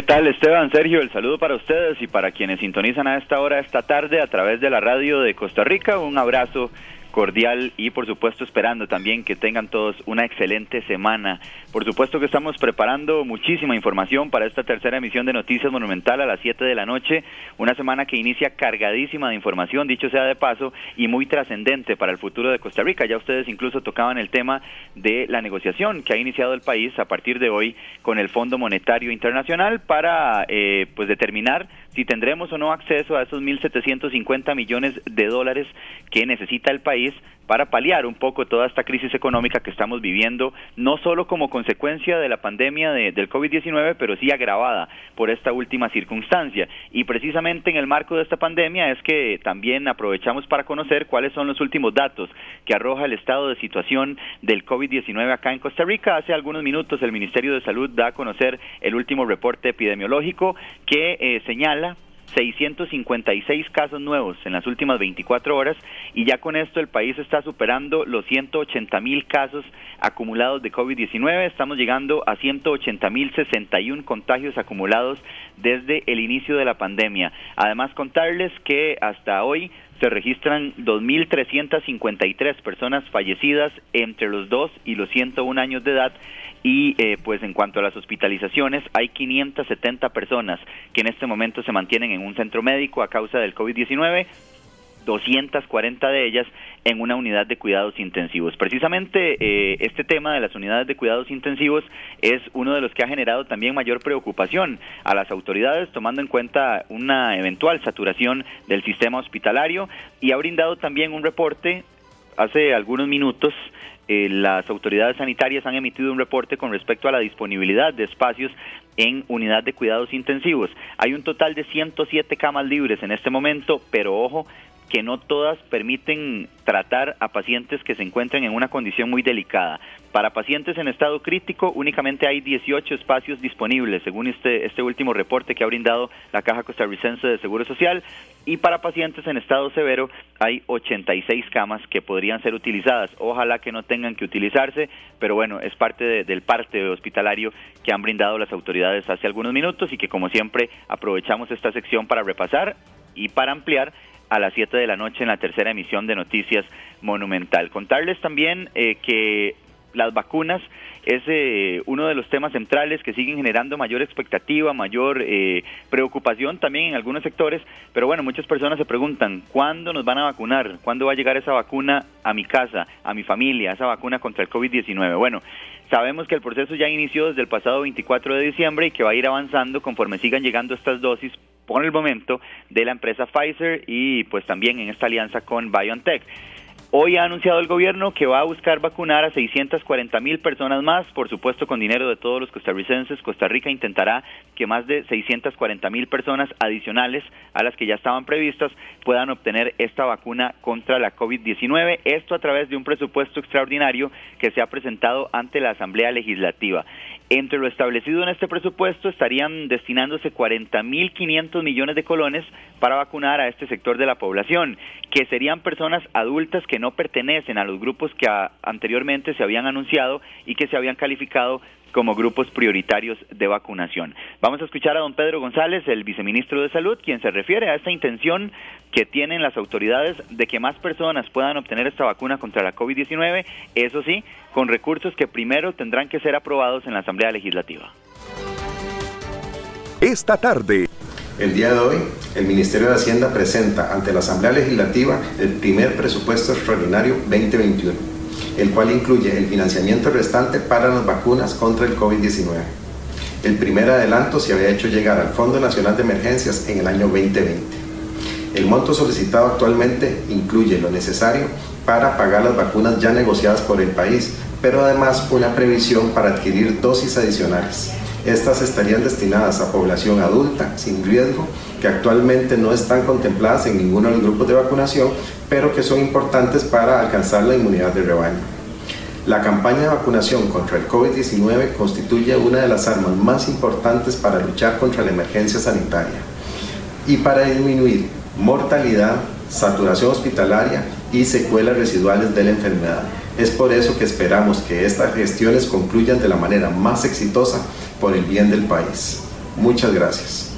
S5: ¿Qué tal Esteban, Sergio? El saludo para ustedes y para quienes sintonizan a esta hora esta tarde a través de la radio de Costa Rica. Un abrazo cordial y por supuesto esperando también que tengan todos una excelente semana. Por supuesto que estamos preparando muchísima información para esta tercera emisión de Noticias Monumental a las 7 de la noche, una semana que inicia cargadísima de información, dicho sea de paso, y muy trascendente para el futuro de Costa Rica. Ya ustedes incluso tocaban el tema de la negociación que ha iniciado el país a partir de hoy con el Fondo Monetario Internacional para eh, pues determinar si tendremos o no acceso a esos 1.750 millones de dólares que necesita el país para paliar un poco toda esta crisis económica que estamos viviendo, no solo como consecuencia de la pandemia de- del COVID-19, pero sí agravada por esta última circunstancia. Y precisamente en el marco de esta pandemia es que también aprovechamos para conocer cuáles son los últimos datos que arroja el estado de situación del COVID-19 acá en Costa Rica. Hace algunos minutos el Ministerio de Salud da a conocer el último reporte epidemiológico que eh, señala 656 casos nuevos en las últimas 24 horas y ya con esto el país está superando los 180 mil casos acumulados de COVID-19. Estamos llegando a 180 mil 61 contagios acumulados desde el inicio de la pandemia. Además contarles que hasta hoy se registran 2.353 personas fallecidas entre los 2 y los 101 años de edad y eh, pues en cuanto a las hospitalizaciones hay 570 personas que en este momento se mantienen en un centro médico a causa del COVID-19 240 de ellas en una unidad de cuidados intensivos. Precisamente eh, este tema de las unidades de cuidados intensivos es uno de los que ha generado también mayor preocupación a las autoridades, tomando en cuenta una eventual saturación del sistema hospitalario y ha brindado también un reporte hace algunos minutos eh, las autoridades sanitarias han emitido un reporte con respecto a la disponibilidad de espacios en unidad de cuidados intensivos. Hay un total de 107 camas libres en este momento, pero ojo que no todas permiten tratar a pacientes que se encuentran en una condición muy delicada. Para pacientes en estado crítico únicamente hay 18 espacios disponibles, según este, este último reporte que ha brindado la Caja Costarricense de Seguro Social, y para pacientes en estado severo hay 86 camas que podrían ser utilizadas. Ojalá que no tengan que utilizarse, pero bueno, es parte de- del parte hospitalario que han brindado las autoridades hace algunos minutos y que como siempre aprovechamos esta sección para repasar y para ampliar a las 7 de la noche en la tercera emisión de Noticias Monumental. Contarles también eh, que las vacunas es eh, uno de los temas centrales que siguen generando mayor expectativa, mayor eh, preocupación también en algunos sectores, pero bueno, muchas personas se preguntan, ¿cuándo nos van a vacunar? ¿Cuándo va a llegar esa vacuna a mi casa, a mi familia, esa vacuna contra el COVID-19? Bueno, sabemos que el proceso ya inició desde el pasado 24 de diciembre y que va a ir avanzando conforme sigan llegando estas dosis por el momento de la empresa Pfizer y pues también en esta alianza con BioNTech. Hoy ha anunciado el gobierno que va a buscar vacunar a 640 mil personas más, por supuesto con dinero de todos los costarricenses. Costa Rica intentará que más de 640 mil personas adicionales a las que ya estaban previstas puedan obtener esta vacuna contra la COVID-19. Esto a través de un presupuesto extraordinario que se ha presentado ante la Asamblea Legislativa. Entre lo establecido en este presupuesto estarían destinándose 40.500 millones de colones para vacunar a este sector de la población, que serían personas adultas que no pertenecen a los grupos que anteriormente se habían anunciado y que se habían calificado como grupos prioritarios de vacunación. Vamos a escuchar a don Pedro González, el viceministro de Salud, quien se refiere a esta intención que tienen las autoridades de que más personas puedan obtener esta vacuna contra la COVID-19, eso sí, con recursos que primero tendrán que ser aprobados en la Asamblea Legislativa.
S1: Esta tarde,
S6: El día de hoy, el Ministerio de Hacienda presenta ante la Asamblea Legislativa el primer presupuesto extraordinario 2021, el cual incluye el financiamiento restante para las vacunas contra el COVID-19. El primer adelanto se había hecho llegar al Fondo Nacional de Emergencias en el año 2020. El monto solicitado actualmente incluye lo necesario para pagar las vacunas ya negociadas por el país, pero además una previsión para adquirir dosis adicionales. Estas estarían destinadas a población adulta sin riesgo que actualmente no están contempladas en ninguno de los grupos de vacunación, pero que son importantes para alcanzar la inmunidad de rebaño. La campaña de vacunación contra el COVID-19 constituye una de las armas más importantes para luchar contra la emergencia sanitaria y para disminuir mortalidad, saturación hospitalaria y secuelas residuales de la enfermedad. Es por eso que esperamos que estas gestiones concluyan de la manera más exitosa por el bien del país. Muchas gracias.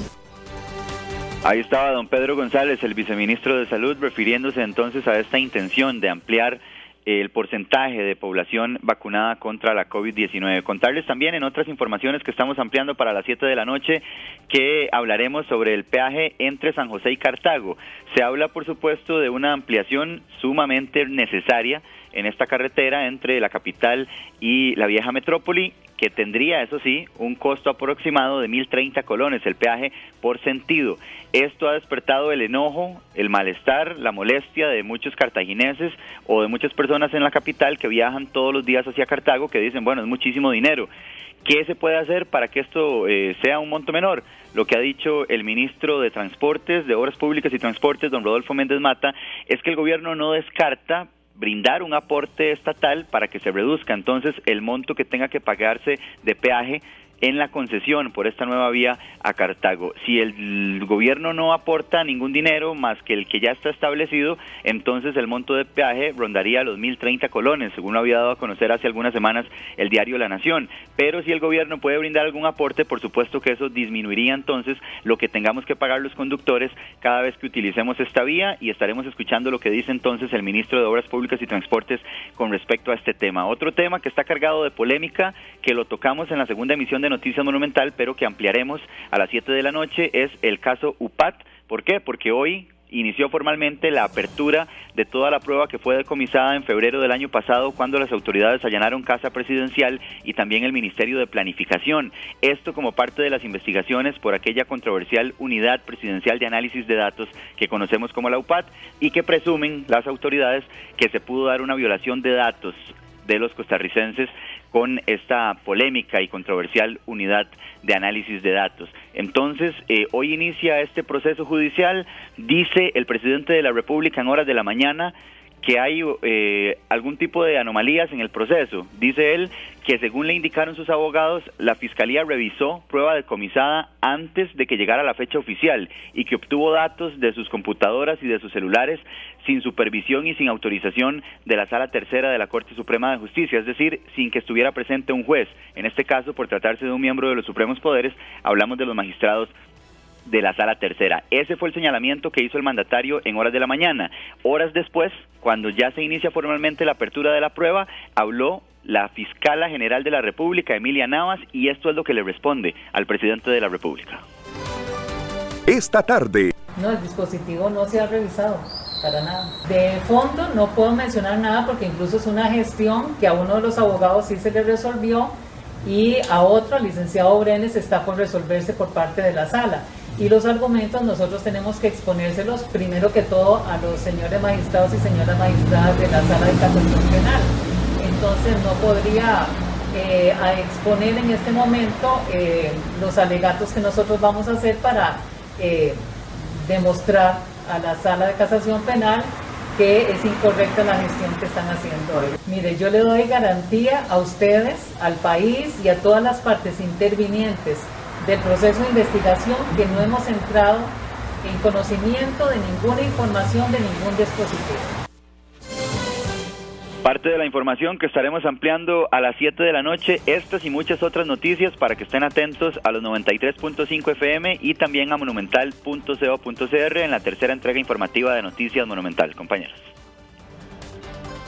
S5: Ahí estaba don Pedro González, el viceministro de Salud, refiriéndose entonces a esta intención de ampliar el porcentaje de población vacunada contra la COVID-19. Contarles también en otras informaciones que estamos ampliando para las 7 de la noche que hablaremos sobre el peaje entre San José y Cartago. Se habla, por supuesto, de una ampliación sumamente necesaria en esta carretera entre la capital y la vieja metrópoli que tendría, eso sí, un costo aproximado de 1.030 colones el peaje por sentido. Esto ha despertado el enojo, el malestar, la molestia de muchos cartagineses o de muchas personas en la capital que viajan todos los días hacia Cartago que dicen, bueno, es muchísimo dinero. ¿Qué se puede hacer para que esto eh, sea un monto menor? Lo que ha dicho el ministro de Transportes, de Obras Públicas y Transportes, don Rodolfo Méndez Mata, es que el gobierno no descarta brindar un aporte estatal para que se reduzca. Entonces el monto que tenga que pagarse de peaje en la concesión por esta nueva vía a Cartago. Si el gobierno no aporta ningún dinero más que el que ya está establecido, entonces el monto de peaje rondaría los 1.030 colones, según lo había dado a conocer hace algunas semanas el diario La Nación. Pero si el gobierno puede brindar algún aporte, por supuesto que eso disminuiría entonces lo que tengamos que pagar los conductores cada vez que utilicemos esta vía y estaremos escuchando lo que dice entonces el ministro de Obras Públicas y Transportes con respecto a este tema. Otro tema que está cargado de polémica, que lo tocamos en la segunda emisión de Noticia Monumental, pero que ampliaremos a las 7 de la noche, es el caso UPAT. ¿Por qué? Porque hoy inició formalmente la apertura de toda la prueba que fue decomisada en febrero del año pasado cuando las autoridades allanaron Casa Presidencial y también el Ministerio de Planificación. Esto como parte de las investigaciones por aquella controversial Unidad Presidencial de Análisis de Datos que conocemos como la UPAT y que presumen las autoridades que se pudo dar una violación de datos de los costarricenses con esta polémica y controversial unidad de análisis de datos. Entonces, eh, hoy inicia este proceso judicial, dice el presidente de la República en horas de la mañana que hay eh, algún tipo de anomalías en el proceso. Dice él que según le indicaron sus abogados, la Fiscalía revisó prueba decomisada antes de que llegara la fecha oficial y que obtuvo datos de sus computadoras y de sus celulares sin supervisión y sin autorización de la Sala Tercera de la Corte Suprema de Justicia, es decir, sin que estuviera presente un juez. En este caso, por tratarse de un miembro de los Supremos Poderes, hablamos de los magistrados de la sala tercera. Ese fue el señalamiento que hizo el mandatario en horas de la mañana. Horas después, cuando ya se inicia formalmente la apertura de la prueba, habló la fiscala general de la República, Emilia Navas, y esto es lo que le responde al presidente de la República.
S1: Esta tarde.
S7: No, el dispositivo no se ha revisado para nada. De fondo no puedo mencionar nada porque incluso es una gestión que a uno de los abogados sí se le resolvió y a otro, al licenciado Brenes, está por resolverse por parte de la sala y los argumentos nosotros tenemos que exponérselos primero que todo a los señores magistrados y señoras magistradas de la sala de casación penal. Entonces no podría eh, exponer en este momento eh, los alegatos que nosotros vamos a hacer para eh, demostrar a la sala de casación penal que es incorrecta la gestión que están haciendo hoy. Mire, yo le doy garantía a ustedes, al país y a todas las partes intervinientes del proceso de investigación que no hemos entrado en conocimiento de ninguna información de ningún dispositivo.
S5: Parte de la información que estaremos ampliando a las 7 de la noche, estas y muchas otras noticias para que estén atentos a los 93.5 FM y también a monumental.co.cr en la tercera entrega informativa de Noticias Monumental, compañeros.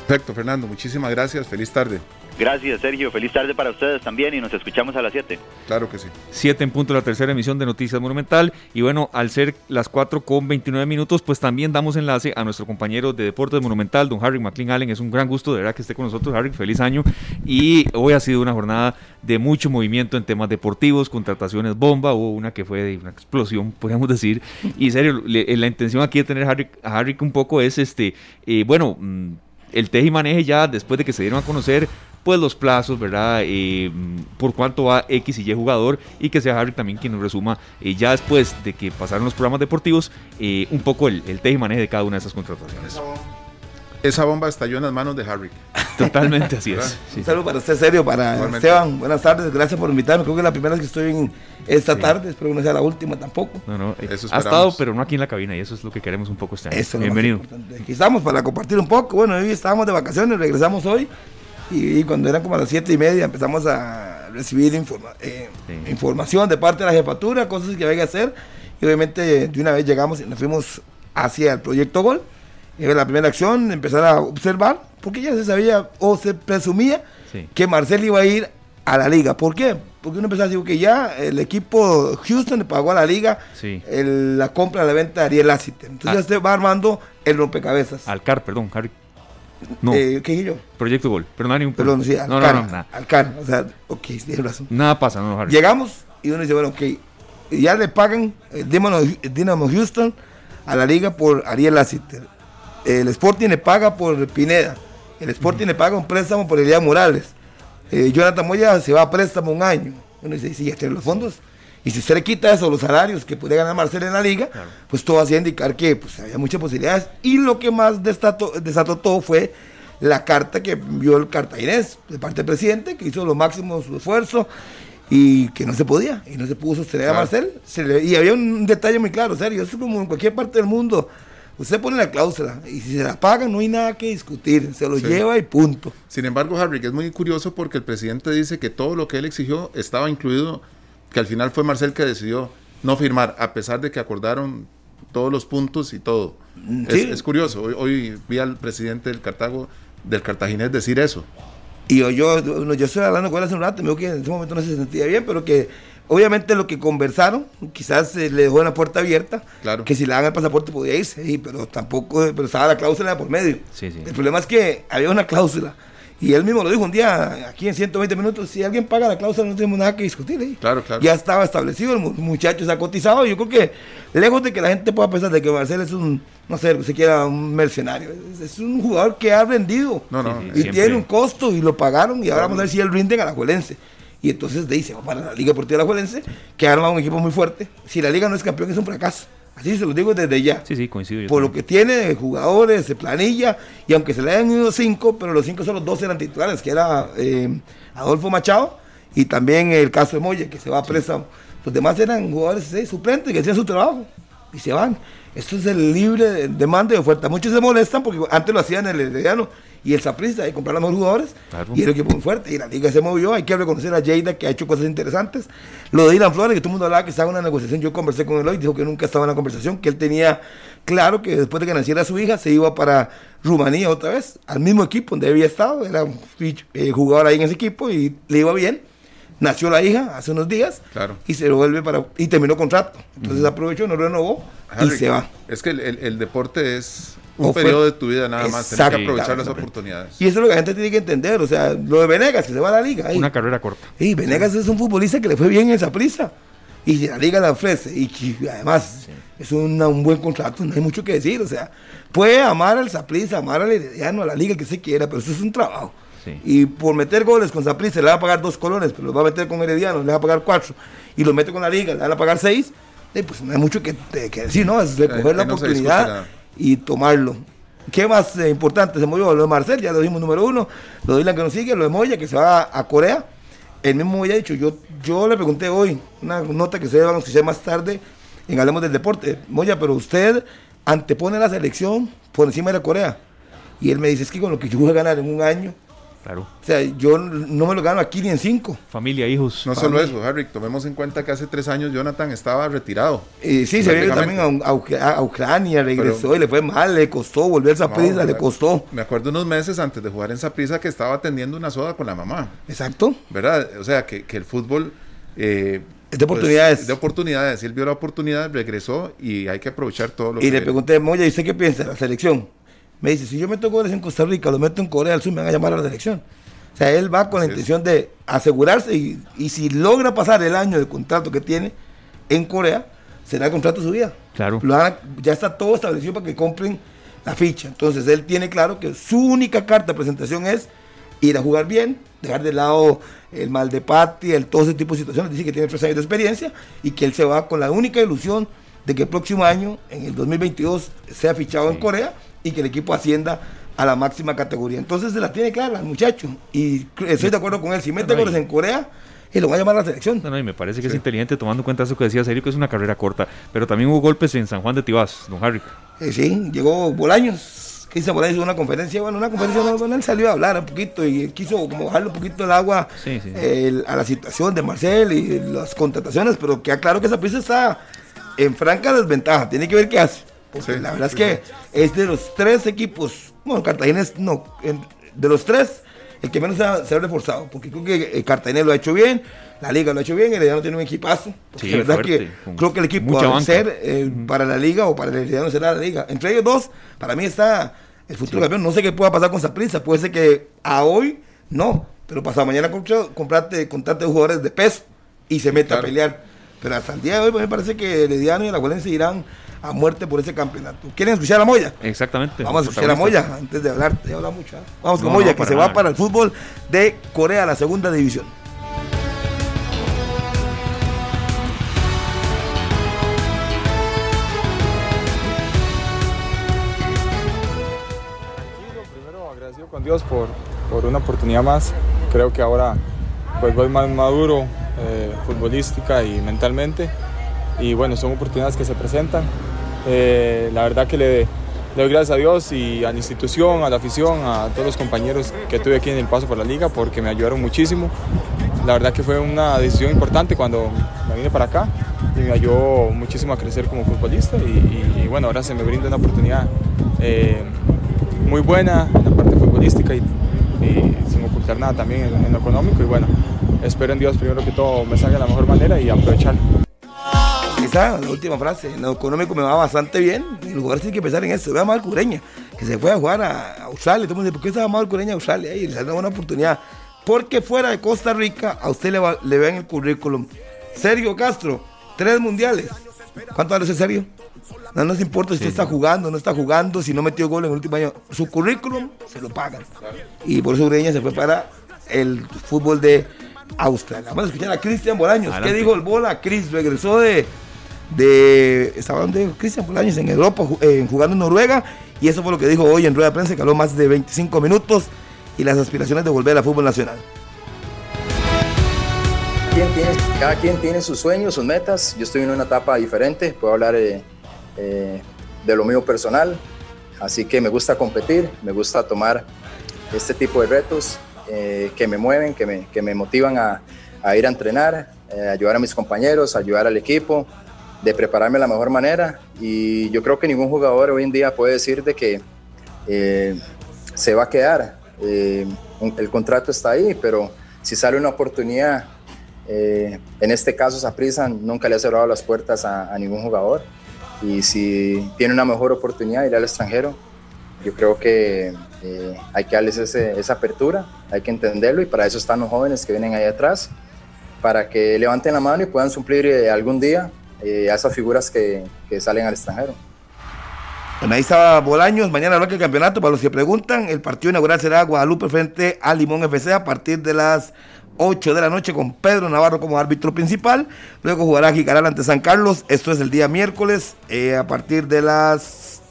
S3: Perfecto, Fernando, muchísimas gracias, feliz tarde.
S5: Gracias, Sergio. Feliz tarde para ustedes también y nos escuchamos a las 7.
S3: Claro que sí.
S2: 7 en punto la tercera emisión de Noticias Monumental. Y bueno, al ser las 4 con 29 minutos, pues también damos enlace a nuestro compañero de Deportes Monumental, don Harry McLean Allen. Es un gran gusto de verdad que esté con nosotros, Harry. Feliz año. Y hoy ha sido una jornada de mucho movimiento en temas deportivos, contrataciones bomba. Hubo una que fue de una explosión, podríamos decir. Y serio, la intención aquí de tener a Harry, a Harry un poco es este, eh, bueno, mm, el teje y maneje ya después de que se dieron a conocer pues los plazos, ¿verdad? Eh, por cuánto va X y Y jugador y que sea Harry también quien nos resuma eh, ya después de que pasaron los programas deportivos eh, un poco el, el y maneje de cada una de esas contrataciones.
S3: Esa bomba estalló en las manos de Harry.
S2: Totalmente así es.
S8: Un saludo para usted, serio, para Esteban. Buenas tardes, gracias por invitarme. Creo que es la primera vez que estoy en esta tarde, espero que no sea la última tampoco.
S2: No, no, ha estado, pero no aquí en la cabina y eso es lo que queremos un poco este año. Bienvenido.
S8: Aquí estamos para compartir un poco. Bueno, hoy estábamos de vacaciones, regresamos hoy y, cuando eran como las siete y media empezamos a recibir eh, información de parte de la jefatura, cosas que había que hacer. Y obviamente de una vez llegamos y nos fuimos hacia el proyecto Gol. Era la primera acción, empezar a observar, porque ya se sabía o se presumía que Marcel iba a ir a la liga. ¿Por qué? Porque uno empezó a decir que ya el equipo Houston le pagó a la liga la compra, la venta de Ariel Lassiter. Entonces ya ah. se va armando el rompecabezas.
S2: Alcar, perdón, Harry.
S8: No. Eh, ¿Qué yo?
S2: Proyecto Gol. Pero no hay ningún
S8: Perdón, sí,
S2: no,
S8: no, no, nada. O sea, ok, tiene razón.
S2: Nada pasa, no, Harry.
S8: Llegamos y uno dice, bueno, ok, ya le pagan el Dynamo Houston a la liga por Ariel Lassiter. El Sporting le paga por Pineda. El Sporting le paga un préstamo por Elías Morales. Eh, Jonathan Moya se va a préstamo un año. Uno dice, sí, ya tiene los fondos. Y si usted le quita eso, los salarios que puede ganar Marcelo en la liga, pues todo hacía indicar que pues, había muchas posibilidades. Y lo que más desató, desató todo fue la carta que envió el cartaginés de parte del presidente, que hizo lo máximo su esfuerzo y que no se podía, y no se pudo sostener a Marcel. y había un detalle muy claro, serio, es como en cualquier parte del mundo. Usted pone la cláusula y si se la paga no hay nada que discutir, se lo lleva y punto.
S3: Sin embargo, Harry, que es muy curioso porque el presidente dice que todo lo que él exigió estaba incluido que al final fue Marcel que decidió no firmar, a pesar de que acordaron todos los puntos y todo. Mm, es, curioso, hoy, vi al presidente del Cartago, del Cartaginés decir eso.
S8: Y yo, yo, yo estoy hablando con él hace un rato, me dijo que en ese momento no se sentía bien, pero que obviamente lo que conversaron, quizás le dejó una puerta abierta, claro. que si le dan el pasaporte podía irse, pero tampoco, pero estaba la cláusula por medio. El problema es que había una cláusula y él mismo lo dijo un día, aquí en 120 minutos, si alguien paga la cláusula no tenemos nada que discutir. ¿eh?
S3: Claro, claro.
S8: Ya estaba establecido, el muchacho se ha cotizado. Yo creo que, lejos de que la gente pueda pensar de que Marcel es un, no sé, se quiera un mercenario, es, un jugador que ha vendido.
S3: No, no,
S8: y tiene un costo y lo pagaron y ahora vamos a ver si él rinde a la Juelense. Y entonces va para la Liga Deportiva de la Juelense, que ha armado un equipo muy fuerte. Si la Liga no es campeón, es un fracaso. Así se lo digo desde ya.
S2: Sí, sí, coincido.
S8: Por lo que tiene de jugadores, de planilla, y aunque se le hayan ido cinco, pero los cinco son los dos eran titulares, que era eh, Adolfo Machado y también el caso de Moya, que se va a préstamo. Los demás eran jugadores suplentes que hacían su trabajo y se van. Esto es el libre demanda y oferta. Muchos se molestan porque antes lo hacían el Herediano y el Saprissa de comprar los jugadores y el equipo muy fuerte. Y la liga se movió. Hay que reconocer a Lleida que ha hecho cosas interesantes. Lo de Ilan Flores que todo el mundo hablaba que estaba en una negociación. Yo conversé con él hoy dijo que nunca estaba en la conversación que él tenía claro que después de que naciera su hija se iba para Rumanía otra vez al mismo equipo donde había estado. Era un eh, jugador ahí en ese equipo y le iba bien nació la hija hace unos días y se lo vuelve para y terminó contrato entonces aprovechó no renovó y se va
S3: es que el deporte es un periodo de tu vida nada más. Tienes que aprovechar las oportunidades.
S8: Y eso es lo que la gente tiene que entender. O sea, lo de Venegas, que se va a la liga.
S2: Una carrera corta.
S8: Y Venegas es un futbolista que le fue bien en esa prisa. Y si la liga la ofrece, y además es un buen contrato, no hay mucho que decir. O sea, puede amar al Zaprisa, amar al Herediano, a la liga que se quiera, pero eso es un trabajo. Y por meter goles con Zaprisa le va a pagar dos colones, pero los va a meter con Herediano, le va a pagar cuatro. Y lo mete con la liga, le van a pagar seis. pues no hay mucho que, decir, ¿no? Es recoger la oportunidad y tomarlo. ¿Qué más eh, importante? Se movió lo de Marcel, ya lo dijimos número uno, lo de Ilan que nos sigue, lo de Moya que se va a, Corea. El mismo Moya ha dicho, yo, yo le pregunté hoy, una nota que ustedes van a escuchar más tarde en Hablemos del Deporte, Moya, pero usted antepone la selección por encima de la Corea. Y él me dice, es que con lo que yo voy a ganar en un año,
S2: Claro.
S8: O sea, yo no me lo gano aquí ni en cinco.
S2: Familia, hijos.
S3: No solo eso, Harry, tomemos en cuenta que hace tres años Jonathan estaba retirado.
S8: Y sí, se vio también a, a, Ucrania, regresó y le fue mal, le costó volver a prisa, le costó.
S3: Me acuerdo unos meses antes de jugar en prisa que estaba atendiendo una soda con la mamá.
S8: Exacto.
S3: ¿Verdad? O sea, que, que el fútbol...
S8: Eh, es de oportunidades.
S3: Pues, de oportunidades. Él vio la oportunidad, regresó y hay que aprovechar todo lo
S8: y que... Y le pregunté, Moya, ¿y usted qué piensa de la selección? Me dice, si yo meto goles en Costa Rica, lo meto en Corea del Sur, me van a llamar a la selección. O sea, él va con la intención de asegurarse y, si logra pasar el año de contrato que tiene en Corea, será el contrato de su vida.
S2: Claro.
S8: ya está todo establecido para que compren la ficha. Entonces él tiene claro que su única carta de presentación es ir a jugar bien, dejar de lado el mal de Pati, el todo ese tipo de situaciones. Dice que tiene tres años de experiencia y que él se va con la única ilusión de que el próximo año, en el 2022, sea fichado en Corea y que el equipo ascienda a la máxima categoría. Entonces se la tiene clara el muchacho. Y estoy de acuerdo con él. Si mete goles en Corea, él lo va a llamar a la selección.
S2: No, y me parece que es inteligente tomando en cuenta eso que decía Serio, que es una carrera corta. Pero también hubo golpes en San Juan de Tibás, don Harry.
S8: Eh, sí, llegó Bolaños. Que hizo Bolaños una conferencia. Bueno, una conferencia donde él salió a hablar un poquito y quiso como bajarle un poquito el agua a la situación de Marcel y las contrataciones. Pero queda claro que esa pieza está en franca desventaja. Tiene que ver qué hace. Porque la verdad es que es de los tres equipos bueno, Cartagena es, no, de los tres, el que menos se ha, reforzado, porque creo que eh, Cartagena lo ha hecho bien, la liga lo ha hecho bien, el Herediano tiene un equipazo. Sí, la verdad que creo que el equipo va a ser eh, para la liga o para el Herediano será la liga. Entre ellos dos, para mí está el futuro campeón. No sé qué pueda pasar con esa prisa, puede ser que a hoy no, pero pasado mañana comprate, contrate jugadores de peso y se meta a pelear. Pero hasta el día de hoy me parece que el Herediano y la Valencia irán a muerte por ese campeonato. ¿Quieren escuchar a Moya?
S2: Exactamente.
S8: Vamos a escuchar a Moya antes de hablar, de hablar mucho. ¿eh? Vamos con Moya, que se va para el fútbol de Corea, la segunda división.
S9: Primero agradecido con Dios por, por una oportunidad más. Creo que ahora pues voy más maduro eh, futbolística y mentalmente. Y bueno, son oportunidades que se presentan. Eh, la verdad que le, doy gracias a Dios y a la institución, a la afición, a todos los compañeros que tuve aquí en el paso por la liga porque me ayudaron muchísimo. La verdad que fue una decisión importante cuando me vine para acá y me ayudó muchísimo a crecer como futbolista y, bueno, ahora se me brinda una oportunidad eh, muy buena en la parte futbolística y, sin ocultar nada también en, en, lo económico y bueno, espero en Dios primero que todo me salga de la mejor manera y aprovecharlo
S8: la última frase. En lo económico me va bastante bien. En lugar tiene que pensar en eso. Ve a Marco Cureña, que se fue a jugar a Australia. Todo el mundo dice, ¿por qué se va Marco Cureña a Australia? Y le da una oportunidad. Porque fuera de Costa Rica, a usted le, va, le ven el currículum. Sergio Castro, tres mundiales. ¿Cuánto vale ese Sergio? No nos importa si usted está jugando, no está jugando, si no metió gol en el último año. Su currículum se lo pagan. Y por eso Ureña se fue para el fútbol de Australia. Vamos a escuchar a Cristian Bolaños. ¿Qué dijo el bola? Cris regresó de de estaba donde Cristian Bolaños en Europa eh, jugando en Noruega y eso fue lo que dijo hoy en rueda de prensa que habló más de 25 minutos y las aspiraciones de volver al fútbol nacional.
S10: cada quien tiene sus sueños, sus metas. Yo estoy en una etapa diferente, puedo hablar eh, eh, de lo mío personal, así que me gusta competir, me gusta tomar este tipo de retos que me mueven, que me, que me motivan a, a, ir a entrenar, ayudar a mis compañeros, ayudar al equipo, de prepararme de la mejor manera y yo creo que ningún jugador hoy en día puede decir de que eh, se va a quedar. Eh, el contrato está ahí, pero si sale una oportunidad, eh, en este caso Saprissa nunca le ha cerrado las puertas a, ningún jugador y si tiene una mejor oportunidad ir al extranjero, yo creo que hay que darles esa apertura, hay que entenderlo y para eso están los jóvenes que vienen ahí atrás, para que levanten la mano y puedan suplir algún día eh, a esas figuras que, salen al extranjero.
S8: Bueno, ahí estaba Bolaños, mañana habrá el campeonato, para los que preguntan, el partido inaugural será Guadalupe frente a Limón FC a partir de las 8 de la noche con Pedro Navarro como árbitro principal, luego jugará Jicaral ante San Carlos, esto es el día miércoles, eh, a partir de las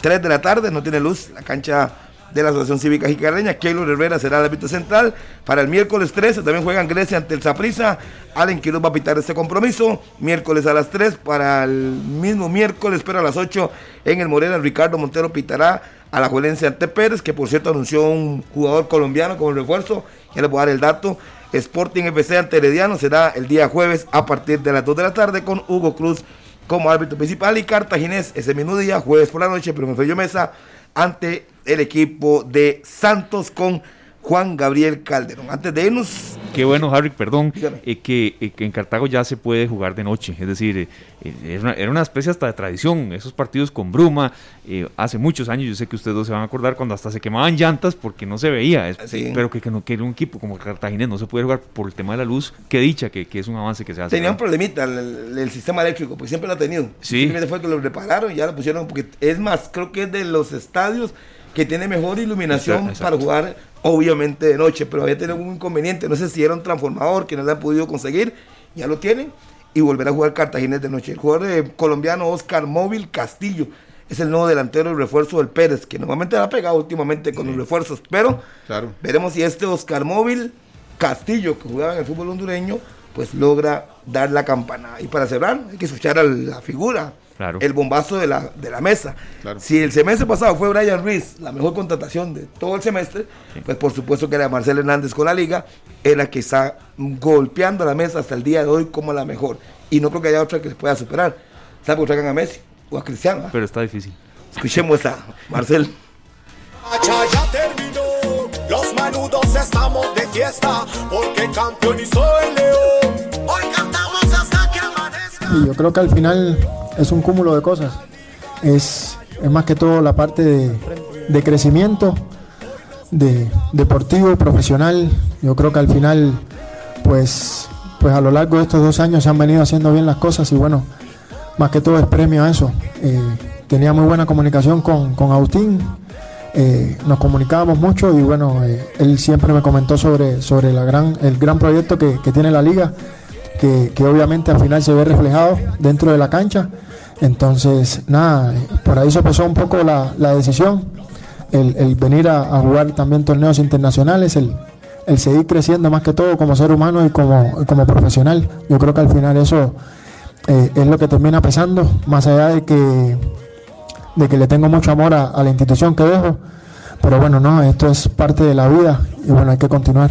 S8: 3 de la tarde, no tiene luz, la cancha de la Asociación Cívica Jicareña. Keylor Herrera será el árbitro central. Para el miércoles 13 también juegan Grecia ante el Zaprisa. Allen Quiroz va a pitar este compromiso. Miércoles a las 3. Para el mismo miércoles, pero a las 8 en el Morena, Ricardo Montero pitará a la Juelense ante Pérez, que por cierto anunció un jugador colombiano como refuerzo. Ya les voy a dar el dato. Sporting FC ante Herediano será el día jueves a partir de las 2 de la tarde con Hugo Cruz como árbitro principal y Cartaginés ese mismo día, jueves por la noche, pero me fue yo mesa ante el equipo de Santos con Juan Gabriel Calderón. Antes de irnos...
S2: Qué bueno, Harry, perdón, eh, que, eh, que, en Cartago ya se puede jugar de noche, es decir, eh, era, una, especie hasta de tradición, esos partidos con bruma, hace muchos años, yo sé que ustedes dos se van a acordar cuando hasta se quemaban llantas porque no se veía, pero que, que, no, que un equipo como Cartaginés no se puede jugar por el tema de la luz, qué dicha, que, es un avance que se hace.
S8: Tenía un problemita el, sistema eléctrico, porque siempre lo ha tenido.
S2: Sí.
S8: Simplemente fue que lo repararon y ya lo pusieron, porque es más, creo que es de los estadios que tiene mejor iluminación para jugar, obviamente de noche, pero había tenido un inconveniente, no sé si era un transformador que no le han podido conseguir, ya lo tienen, y volver a jugar Cartagena de noche. El jugador eh, colombiano Oscar Móvil Castillo es el nuevo delantero y refuerzo del Pérez, que normalmente ha pegado últimamente con los refuerzos, pero
S3: claro.
S8: veremos si este Oscar Móvil Castillo, que jugaba en el fútbol hondureño, pues logra dar la campana. Y para cerrar, hay que escuchar a la figura el bombazo de la, de la mesa. Si el semestre pasado fue Brian Reese, la mejor contratación de todo el semestre, pues por supuesto que era Marcelo Hernández con la liga, es la que está golpeando la mesa hasta el día de hoy como la mejor. Y no creo que haya otra que se pueda superar. Salvo que traigan a Messi o a Cristiano.
S2: Pero está difícil.
S8: Escuchemos a Marcel.
S11: Ya terminó, los manudos estamos de fiesta, porque campeonizó el león. Hoy cantamos hasta que amanezca.
S12: Y yo creo que al final es un cúmulo de cosas. Es, más que todo la parte de, crecimiento, de deportivo, profesional. Yo creo que al final, pues, pues a lo largo de estos dos años se han venido haciendo bien las cosas y bueno, más que todo es premio a eso. Eh, tenía muy buena comunicación con, con Agustín, eh, nos comunicábamos mucho y bueno, eh, él siempre me comentó sobre, sobre la gran, el gran proyecto que, que tiene la liga, que, que, obviamente al final se ve reflejado dentro de la cancha entonces, nada, por ahí se pasó un poco la, decisión, el, venir a, jugar también torneos internacionales, el, seguir creciendo más que todo como ser humano y como, como profesional. Yo creo que al final eso eh, es lo que termina pesando, más allá de que, de que le tengo mucho amor a, la institución que dejo. Pero bueno, no, esto es parte de la vida y bueno, hay que continuar.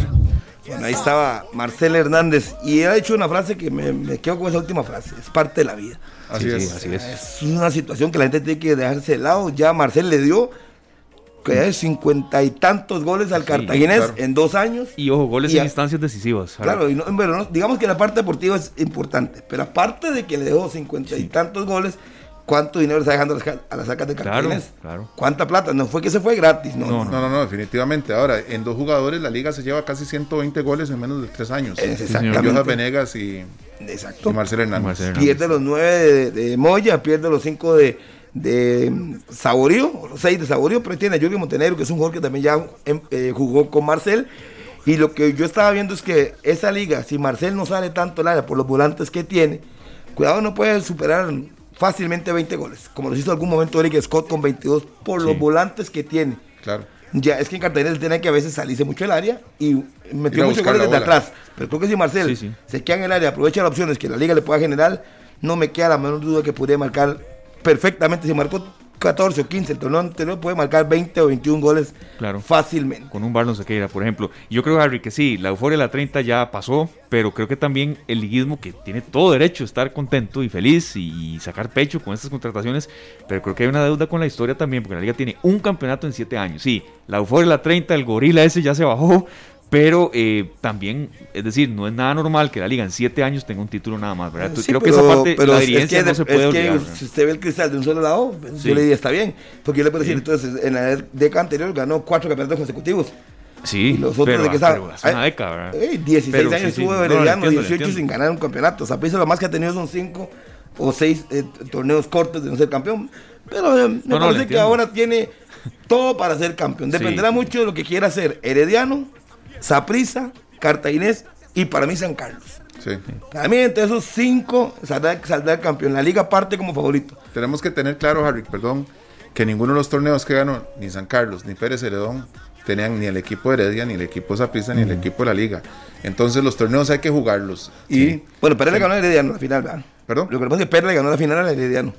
S8: Bueno, ahí estaba Marcel Hernández y ha dicho una frase que me, me quedo con esa última frase, es parte de la vida.
S3: Así, es.
S8: así es. Es una situación que la gente tiene que dejarse de lado. Ya Marcel le dio que es cincuenta y tantos goles al cartaginés en dos años.
S2: Y ojo, goles en instancias decisivas.
S8: Claro, y digamos que la parte deportiva es importante, pero aparte de que le dejó cincuenta y tantos goles, ¿cuánto dinero está dejando a las sacas de cartaginés?
S2: Claro,
S8: ¿Cuánta plata? No fue que se fue gratis,
S3: no no, no no, definitivamente. Ahora, en dos jugadores la liga se lleva casi 120 goles en menos de tres años.
S8: Exactamente.
S3: Venegas y
S8: Exacto.
S3: Marcelo Hernández.
S8: Pierde los nueve de, Moya, pierde los cinco de, de Saborío, los seis de Saborío, pero tiene a Julio Montenegro, que es un jugador que también ya em, eh, jugó con Marcel. Y lo que yo estaba viendo es que esa liga, si Marcel no sale tanto el área por los volantes que tiene, cuidado, no puede superar fácilmente 20 goles, como lo hizo en algún momento Eric Scott con 22 por los volantes que tiene.
S3: Claro.
S8: Ya, es que en Cartagena tiene que a veces salirse mucho el área y metió muchos goles desde atrás. Pero creo que si Marcel se queda en el área, aprovecha las opciones que la liga le pueda generar, no me queda la menor duda que podría marcar perfectamente. Si marcó 14 o 15, el torneo anterior puede marcar 20 o 21 goles
S2: claro.
S8: fácilmente.
S2: Con un Barno Sequeira, por ejemplo. Yo creo, Harry, que sí, la euforia de la 30 ya pasó, pero creo que también el liguismo, que tiene todo derecho a estar contento y feliz y sacar pecho con estas contrataciones, pero creo que hay una deuda con la historia también, porque la liga tiene un campeonato en 7 años. Sí, la euforia de la 30, el gorila ese ya se bajó, pero eh, también, es decir, no es nada normal que la liga en siete años tenga un título nada más, ¿verdad? creo que esa parte
S8: pero la dirigencia no se puede olvidar. si usted ve el cristal de un solo lado, yo le diría está bien. Porque yo le puedo decir, entonces, en la década anterior ganó cuatro campeonatos consecutivos.
S2: Sí,
S8: los otros
S2: pero,
S8: de que
S2: pero hace una década, ¿verdad?
S8: Eh, 16 años estuvo sí, Herediano, 18 sin ganar un campeonato. O sea, pienso lo más que ha tenido son cinco o seis eh, torneos cortos de no ser campeón. Pero eh, me parece que ahora tiene todo para ser campeón. Dependerá mucho de lo que quiera hacer Herediano Saprisa, Cartaginés y para mí San Carlos.
S3: Sí.
S8: Para mí, entre esos cinco, saldrá, el campeón. La liga parte como favorito.
S3: Tenemos que tener claro, Harry, perdón, que ninguno de los torneos que ganó, ni San Carlos, ni Pérez Heredón, tenían ni el equipo de Heredia, ni el equipo Zaprisa, ni el equipo de la Liga. Entonces los torneos hay que jugarlos. Y,
S8: bueno, Pérez le ganó a Herediano la final, ¿verdad?
S3: ¿Perdón?
S8: Lo que pasa es que Pérez le ganó la final al Herediano.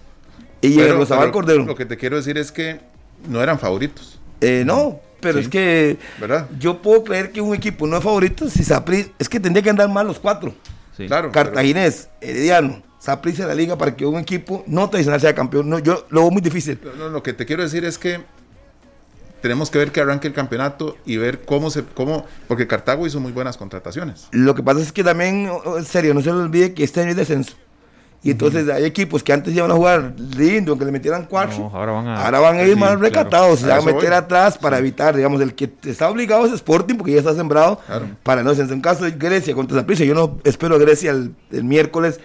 S8: Y el Rosabal Cordero.
S3: Lo que te quiero decir es que no eran favoritos.
S8: Eh, no, pero es que
S3: ¿verdad?
S8: yo puedo creer que un equipo no es favorito si Saprissa, es que tendría que andar mal los cuatro.
S3: Claro.
S8: Cartaginés, Herediano, Saprissa de la liga para que un equipo no tradicional sea campeón. No, yo lo veo muy difícil.
S3: No, lo que te quiero decir es que tenemos que ver que arranque el campeonato y ver cómo se, cómo, porque Cartago hizo muy buenas contrataciones.
S8: Lo que pasa es que también, en serio, no se le olvide que este año hay descenso. Y entonces hay equipos que antes iban a jugar lindo, que le metieran cuatro.
S2: ahora van a,
S8: ahora van a ir
S2: sí,
S8: más recatados,
S3: claro.
S8: se van a meter
S3: voy.
S8: atrás para evitar, digamos, el que está obligado es Sporting porque ya está sembrado para no En caso de Grecia contra Zaprisa, yo no espero a Grecia el, el miércoles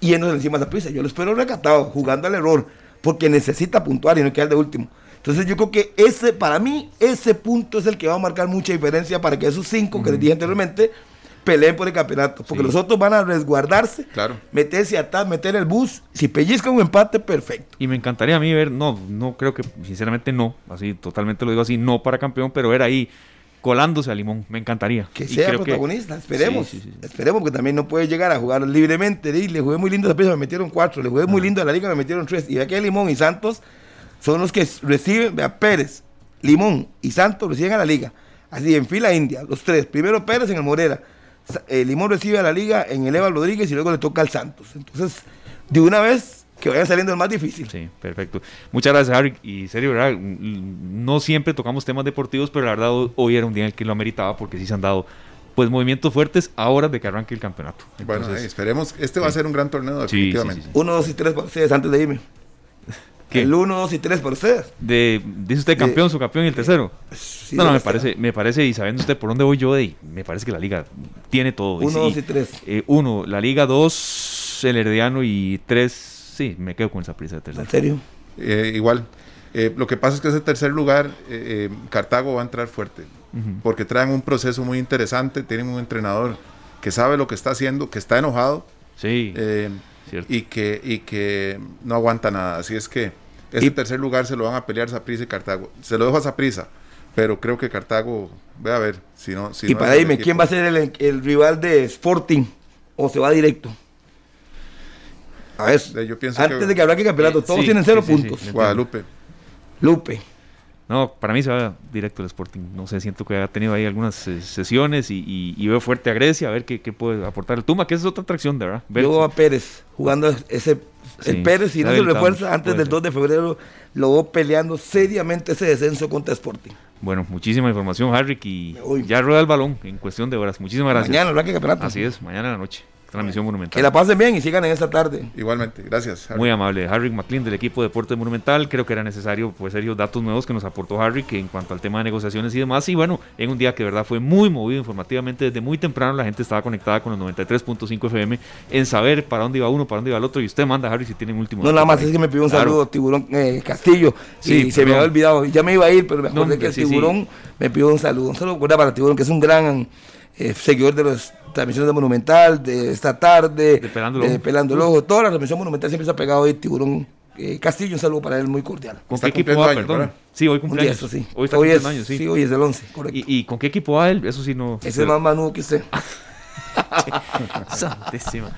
S8: yéndose encima de Zaprisa, yo lo espero recatado, jugando al error, porque necesita puntuar y no quedar de último. Entonces yo creo que ese, para mí, ese punto es el que va a marcar mucha diferencia para que esos cinco que les dije anteriormente peleen por el campeonato, porque los otros van a resguardarse,
S3: Claro.
S8: meterse atrás, meter el bus, si pellizcan un empate, perfecto.
S2: Y me encantaría a mí ver, no, no creo que, sinceramente no, así, totalmente lo digo así, no para campeón, pero ver ahí colándose a Limón, me encantaría.
S8: Que sea
S2: creo
S8: protagonista, esperemos.
S2: Sí, sí, sí.
S8: Esperemos porque también no puede llegar a jugar libremente. Le jugué muy lindo a Zaprisa, me metieron cuatro. Le jugué muy lindo a la liga, me metieron tres. Y aquí Limón y Santos son los que reciben, vea, Pérez, Limón y Santos reciben a la liga. Así en fila india, los tres. Primero Pérez en el Morera. Eh, Limón recibe a la liga en el Eva Rodríguez y luego le toca al Santos. Entonces, de una vez que vayan saliendo el más difícil.
S2: Sí, perfecto. Muchas gracias, Harry. Y serio, ¿verdad? No siempre tocamos temas deportivos, pero la verdad ho- hoy era un día en el que lo ameritaba porque sí se han dado pues movimientos fuertes ahora de que arranque el campeonato.
S3: Bueno, eh, esperemos. Este va a ser un gran torneo,
S2: Sí, sí,
S3: definitivamente.
S2: sí, sí.
S8: Uno, dos y tres para ustedes antes de irme.
S2: ¿Qué?
S8: El uno, dos y tres para ustedes.
S2: de, dice usted campeón, su campeón y el tercero.
S8: Sí,
S2: no, no, me parece, me parece, y sabiendo usted por dónde voy yo, de, me parece que la liga tiene todo.
S8: Uno,
S2: sí,
S8: dos y tres.
S2: eh, uno, la liga, dos, el Herediano y tres, sí, me quedo con esa prisa de tercero.
S8: ¿En serio?
S3: Eh, igual. Eh, lo que pasa es que ese tercer lugar, eh, eh, Cartago va a entrar fuerte, porque traen un proceso muy interesante, tienen un entrenador que sabe lo que está haciendo, que está enojado
S2: Sí,
S3: eh,
S2: cierto.
S3: y, que, y que no aguanta nada. Así es que este
S8: Y-
S3: tercer lugar se lo van a pelear Saprissa y Cartago. Se lo dejo a Saprissa, pero creo que Cartago, ve a ver, si no... Si
S8: y
S3: no
S8: para
S3: equipo.
S8: ¿quién va a ser el, el rival de Sporting? ¿O se va directo? A ver,
S3: Yo pienso
S8: antes
S3: que
S8: de que arranque el campeonato,
S2: Eh,
S8: todos
S2: sí,
S8: tienen cero
S2: sí, sí, sí.
S8: puntos.
S3: Guadalupe.
S8: Lupe.
S2: No, para mí se va directo el Sporting. No sé, siento que ha tenido ahí algunas eh, sesiones y, y- y veo fuerte a Grecia, a ver qué, qué puede aportar el Tuma, que esa es otra atracción, de verdad. Ver-
S8: Luego a Pérez, jugando ese.
S2: Sí,
S8: el Pérez, si no se refuerza antes del
S2: ser.
S8: 2 de febrero, lo veo peleando seriamente ese descenso contra Sporting.
S2: Bueno, muchísima información, Harry, y ya rueda el balón en cuestión de horas. Muchísimas gracias.
S8: Mañana arranque el campeonato.
S2: Así es, mañana en la noche. Transmisión monumental.
S8: Que la pasen bien y sigan en esta tarde.
S3: Igualmente, gracias. Harry.
S2: Muy amable. Harry McLean del equipo Deporte Monumental. Creo que era necesario, pues, serios datos nuevos que nos aportó Harry que en cuanto al tema de negociaciones y demás. Y bueno, en un día que de verdad fue muy movido informativamente. Desde muy temprano la gente estaba conectada con los 93.5 FM en saber para dónde iba uno, para dónde iba el otro. Y usted manda, Harry, si tiene un último.
S8: No, nada más es que me pidió un
S2: Claro.
S8: saludo Tiburón eh, Castillo.
S2: Sí,
S8: y se me había olvidado. Ya me iba a ir, pero me
S2: No,
S8: acordé
S2: hombre,
S8: que el
S2: sí, sí.
S8: Tiburón me pidió un saludo. Un saludo para Tiburón, que es un gran eh, seguidor de las transmisiones de Monumental, de esta tarde,
S2: De Pelando el Ojo.
S8: Pelando el Ojo. Toda la transmisión Monumental siempre se ha pegado ahí Tiburón eh, Castillo. Un saludo para él muy cordial.
S2: ¿Con
S3: Está
S2: qué equipo va, perdón?
S3: ¿verdad?
S2: Sí, hoy cumpleaños.
S8: eso sí.
S2: Hoy está
S8: hoy, es,
S2: años, sí.
S8: sí, hoy es el 11, correcto.
S2: ¿Y, y con qué equipo va él? Eso sí no.
S8: Ese es más manudo que usted.
S2: Santísima.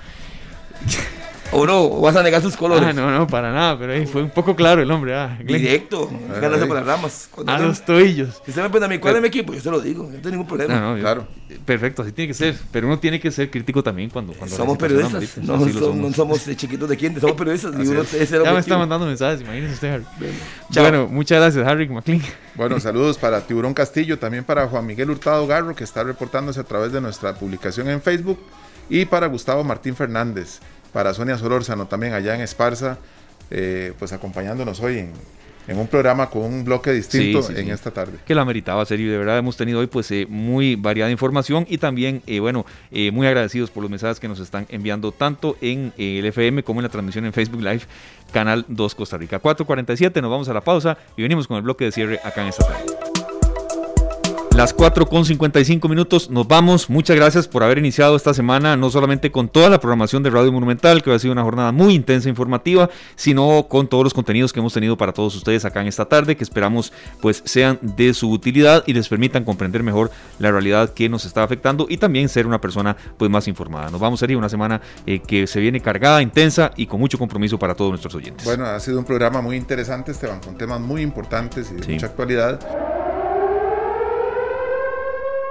S8: ¿O no? ¿O vas a negar sus colores?
S2: Ah, no, no, para nada, pero ahí fue un poco claro el hombre. Ah.
S8: Directo. Ganarse por las ramas. Cuando
S2: A
S8: no-
S2: los tobillos.
S8: Si usted me pregunta a mí, ¿cuál es mi equipo? Yo se lo digo, no tengo ningún problema.
S2: No, no,
S3: Claro.
S2: Perfecto, así tiene que ser. Pero uno tiene que ser crítico también cuando. cuando
S8: somos periodistas, no,
S2: somos.
S8: no somos chiquitos de quién, somos periodistas. y
S3: Así
S8: uno,
S3: es.
S8: ese era
S2: Ya me está mandando mensajes, imagínese usted, Harry.
S8: Chao.
S2: Bueno, muchas gracias, Harry McLean.
S3: Bueno, saludos para Tiburón Castillo, también para Juan Miguel Hurtado Garro, que está reportándose a través de nuestra publicación en Facebook, y para Gustavo Martín Fernández, para Sonia Solórzano, también allá en Esparza, eh, pues acompañándonos hoy en, en un programa con un bloque distinto
S2: Sí, sí,
S3: en
S2: sí.
S3: esta tarde.
S2: Que la meritaba serio, de verdad hemos tenido hoy pues eh, muy variada información y también, eh, bueno, eh, muy agradecidos por los mensajes que nos están enviando tanto en el FM como en la transmisión en Facebook Live, Canal 2 Costa Rica. 4.47, nos vamos a la pausa y venimos con el bloque de cierre acá en esta tarde. Las 4 con 55 minutos, nos vamos. Muchas gracias por haber iniciado esta semana, no solamente con toda la programación de Radio Monumental, que ha sido una jornada muy intensa e informativa, sino con todos los contenidos que hemos tenido para todos ustedes acá en esta tarde, que esperamos pues sean de su utilidad y les permitan comprender mejor la realidad que nos está afectando y también ser una persona pues más informada. Nos vamos a ir una semana eh, que se viene cargada, intensa y con mucho compromiso para todos nuestros oyentes.
S3: Bueno, ha sido un programa muy interesante, Esteban, con temas muy importantes y de mucha actualidad.